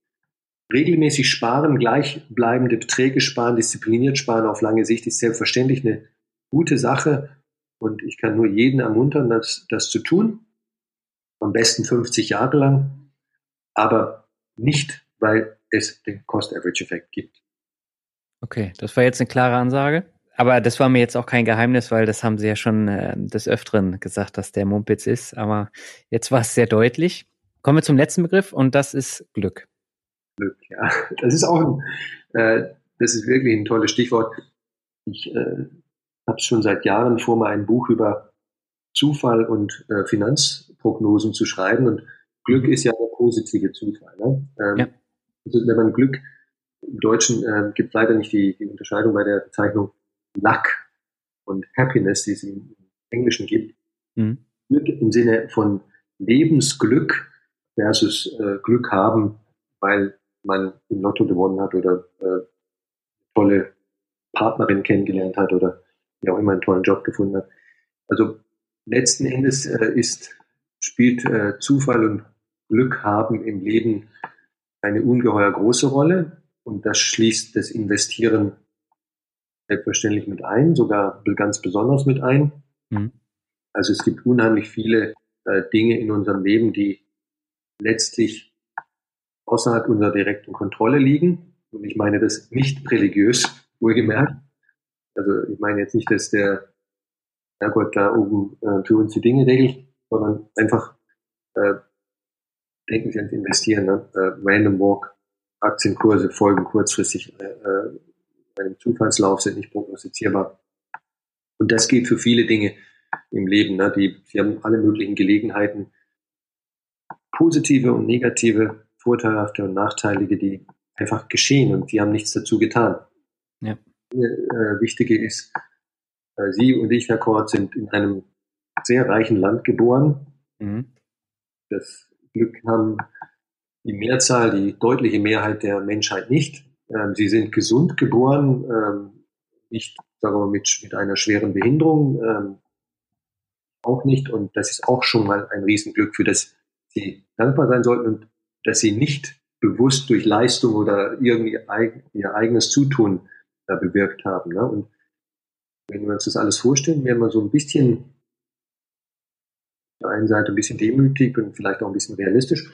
regelmäßig sparen, gleichbleibende Beträge sparen, diszipliniert sparen auf lange Sicht ist selbstverständlich eine gute Sache. Und ich kann nur jeden ermuntern, das, das zu tun. Am besten 50 Jahre lang. Aber nicht, weil es den Cost-Average-Effekt gibt. Okay, das war jetzt eine klare Ansage. Aber das war mir jetzt auch kein Geheimnis, weil das haben Sie ja schon äh, des Öfteren gesagt, dass der Mumpitz ist. Aber jetzt war es sehr deutlich. Kommen wir zum letzten Begriff und das ist Glück. Glück. Ja, das ist auch ein, äh, das ist wirklich ein tolles Stichwort. Ich äh, habe schon seit Jahren vor, mal ein Buch über Zufall und äh, Finanzprognosen zu schreiben. Und Glück ist ja der positive Zufall. Ne? Ähm, ja. also wenn man Glück im Deutschen äh, gibt leider nicht die, die Unterscheidung bei der Bezeichnung Luck und Happiness, die es im Englischen gibt. Mhm. Glück im Sinne von Lebensglück versus äh, Glück haben, weil man im Lotto gewonnen hat oder äh, tolle Partnerin kennengelernt hat oder wie auch immer einen tollen Job gefunden hat. Also letzten Endes äh, ist, spielt äh, Zufall und Glück haben im Leben eine ungeheuer große Rolle und das schließt das Investieren selbstverständlich mit ein, sogar ganz besonders mit ein. Mhm. Also es gibt unheimlich viele äh, Dinge in unserem Leben, die letztlich außerhalb unserer direkten Kontrolle liegen. Und ich meine das nicht religiös, wohlgemerkt. Also ich meine jetzt nicht, dass der Herrgott da oben äh, für uns die Dinge regelt, sondern einfach äh, denken Sie ans Investieren. Ne? Äh, Random Walk, Aktienkurse folgen kurzfristig äh, äh, einem Zufallslauf, sind nicht prognostizierbar. Und das gilt für viele Dinge im Leben. Ne? Die, Sie haben alle möglichen Gelegenheiten, positive und negative vorteilhafte und nachteilige, die einfach geschehen und die haben nichts dazu getan. Ja. Äh, Wichtige ist, äh, Sie und ich, Herr Kort, sind in einem sehr reichen Land geboren. Mhm. Das Glück haben die Mehrzahl, die deutliche Mehrheit der Menschheit nicht. Ähm, sie sind gesund geboren, ähm, nicht, sagen wir mal, mit, mit einer schweren Behinderung, ähm, auch nicht. Und das ist auch schon mal ein Riesenglück, für das Sie dankbar sein sollten. Und dass sie nicht bewusst durch Leistung oder irgendwie ihr eigenes Zutun da bewirkt haben. Ne? Und wenn wir uns das alles vorstellen, wären wir so ein bisschen der einen Seite ein bisschen demütig und vielleicht auch ein bisschen realistisch.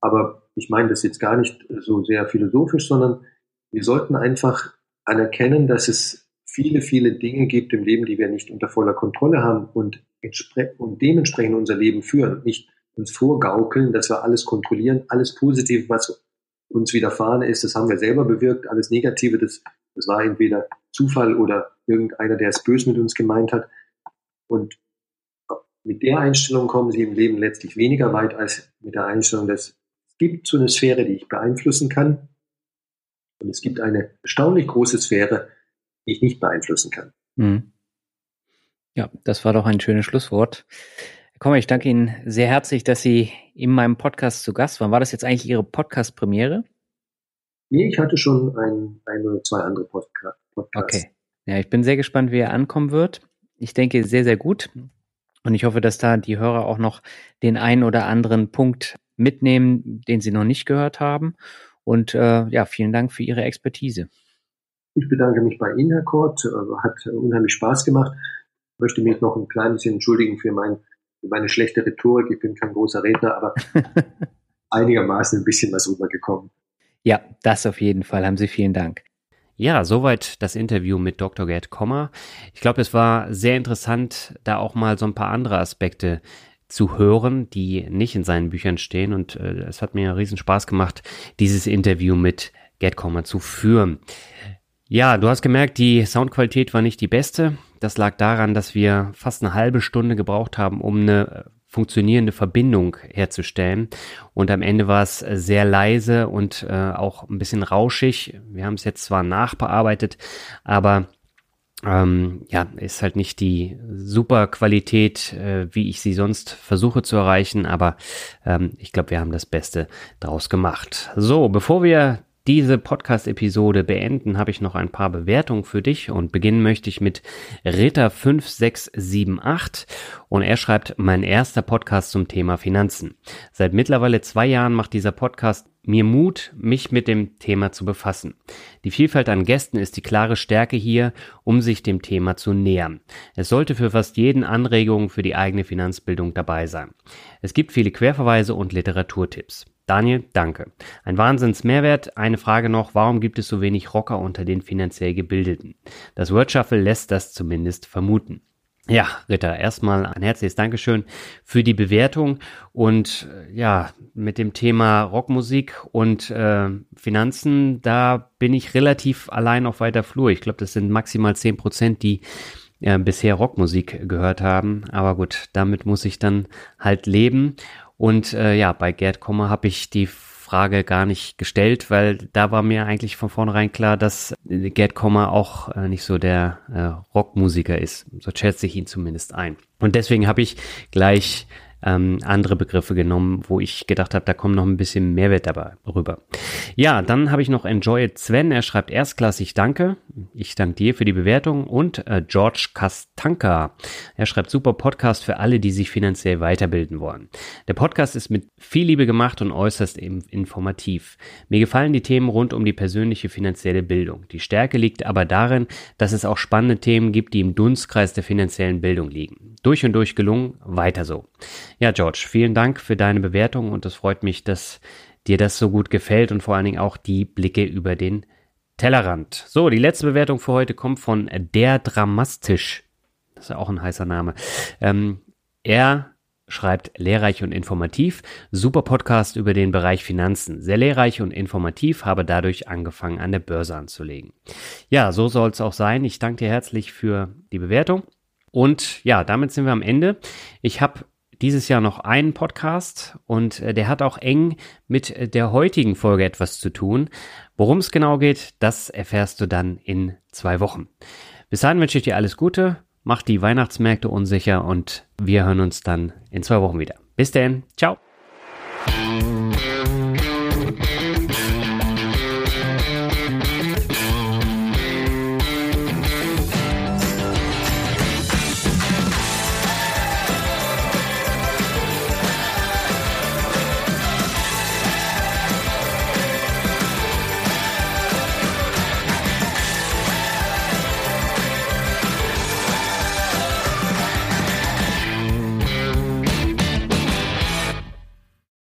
Aber ich meine das jetzt gar nicht so sehr philosophisch, sondern wir sollten einfach anerkennen, dass es viele, viele Dinge gibt im Leben, die wir nicht unter voller Kontrolle haben und, und dementsprechend unser Leben führen. Nicht uns vorgaukeln, dass wir alles kontrollieren, alles Positive, was uns widerfahren ist, das haben wir selber bewirkt, alles Negative, das, das war entweder Zufall oder irgendeiner, der es böse mit uns gemeint hat. Und mit der Einstellung kommen sie im Leben letztlich weniger weit als mit der Einstellung, dass es gibt so eine Sphäre, die ich beeinflussen kann. Und es gibt eine erstaunlich große Sphäre, die ich nicht beeinflussen kann. Mhm. Ja, das war doch ein schönes Schlusswort. Herr Kommer, ich danke Ihnen sehr herzlich, dass Sie in meinem Podcast zu Gast waren. War das jetzt eigentlich Ihre Podcast-Premiere? Nee, ich hatte schon ein, ein oder zwei andere Podcasts. Okay. Ja, ich bin sehr gespannt, wie er ankommen wird. Ich denke, sehr, sehr gut. Und ich hoffe, dass da die Hörer auch noch den einen oder anderen Punkt mitnehmen, den sie noch nicht gehört haben. Und äh, ja, vielen Dank für Ihre Expertise. Ich bedanke mich bei Ihnen, Herr Kort. Äh, hat unheimlich Spaß gemacht. Ich möchte mich noch ein klein bisschen entschuldigen für mein meine schlechte Rhetorik. Ich bin kein großer Redner, aber einigermaßen ein bisschen was rübergekommen. Ja, das auf jeden Fall. Haben Sie vielen Dank. Ja, soweit das Interview mit Dr. Gerd Kommer. Ich glaube, es war sehr interessant, da auch mal so ein paar andere Aspekte zu hören, die nicht in seinen Büchern stehen. Und äh, es hat mir riesen Spaß gemacht, dieses Interview mit Gerd Kommer zu führen. Ja, du hast gemerkt, die Soundqualität war nicht die beste. Das lag daran, dass wir fast eine halbe Stunde gebraucht haben, um eine funktionierende Verbindung herzustellen. Und am Ende war es sehr leise und äh, auch ein bisschen rauschig. Wir haben es jetzt zwar nachbearbeitet, aber ähm, ja, ist halt nicht die super Qualität, äh, wie ich sie sonst versuche zu erreichen, aber ähm, ich glaube, wir haben das Beste draus gemacht. So, bevor wir diese Podcast-Episode beenden, habe ich noch ein paar Bewertungen für dich und beginnen möchte ich mit Ritter5678 und er schreibt, mein erster Podcast zum Thema Finanzen. Seit mittlerweile zwei Jahren macht dieser Podcast mir Mut, mich mit dem Thema zu befassen. Die Vielfalt an Gästen ist die klare Stärke hier, um sich dem Thema zu nähern. Es sollte für fast jeden Anregungen für die eigene Finanzbildung dabei sein. Es gibt viele Querverweise und Literaturtipps. Daniel, danke. Ein Wahnsinns-Mehrwert. Eine Frage noch, warum gibt es so wenig Rocker unter den finanziell Gebildeten? Das Word Shuffle lässt das zumindest vermuten. Ja, Ritter, erstmal ein herzliches Dankeschön für die Bewertung und äh, ja, mit dem Thema Rockmusik und äh, Finanzen, da bin ich relativ allein auf weiter Flur. Ich glaube, das sind maximal zehn Prozent, die äh, bisher Rockmusik gehört haben. Aber gut, damit muss ich dann halt leben. Und äh, ja, bei Gerd Kommer habe ich die Frage gar nicht gestellt, weil da war mir eigentlich von vornherein klar, dass Gerd Kommer auch äh, nicht so der äh, Rockmusiker ist. So schätze ich ihn zumindest ein. Und deswegen habe ich gleich ähm, andere Begriffe genommen, wo ich gedacht habe, da kommt noch ein bisschen Mehrwert dabei rüber. Ja, dann habe ich noch Enjoy It Sven. Er schreibt erstklassig Danke. Ich danke dir für die Bewertung. Und äh, George Kastanka. Er schreibt super Podcast für alle, die sich finanziell weiterbilden wollen. Der Podcast ist mit viel Liebe gemacht und äußerst informativ. Mir gefallen die Themen rund um die persönliche finanzielle Bildung. Die Stärke liegt aber darin, dass es auch spannende Themen gibt, die im Dunstkreis der finanziellen Bildung liegen. Durch und durch gelungen, weiter so. Ja, George, vielen Dank für deine Bewertung und es freut mich, dass dir das so gut gefällt und vor allen Dingen auch die Blicke über den Tellerrand. So, die letzte Bewertung für heute kommt von Der Dramastisch. Das ist ja auch ein heißer Name. Ähm, er schreibt lehrreich und informativ. Super Podcast über den Bereich Finanzen. Sehr lehrreich und informativ, habe dadurch angefangen, an der Börse anzulegen. Ja, so soll es auch sein. Ich danke dir herzlich für die Bewertung. Und ja, damit sind wir am Ende. Ich habe dieses Jahr noch einen Podcast und äh, der hat auch eng mit äh, der heutigen Folge etwas zu tun. Worum es genau geht, das erfährst du dann in zwei Wochen. Bis dahin wünsche ich dir alles Gute, mach die Weihnachtsmärkte unsicher und wir hören uns dann in zwei Wochen wieder. Bis dann, ciao.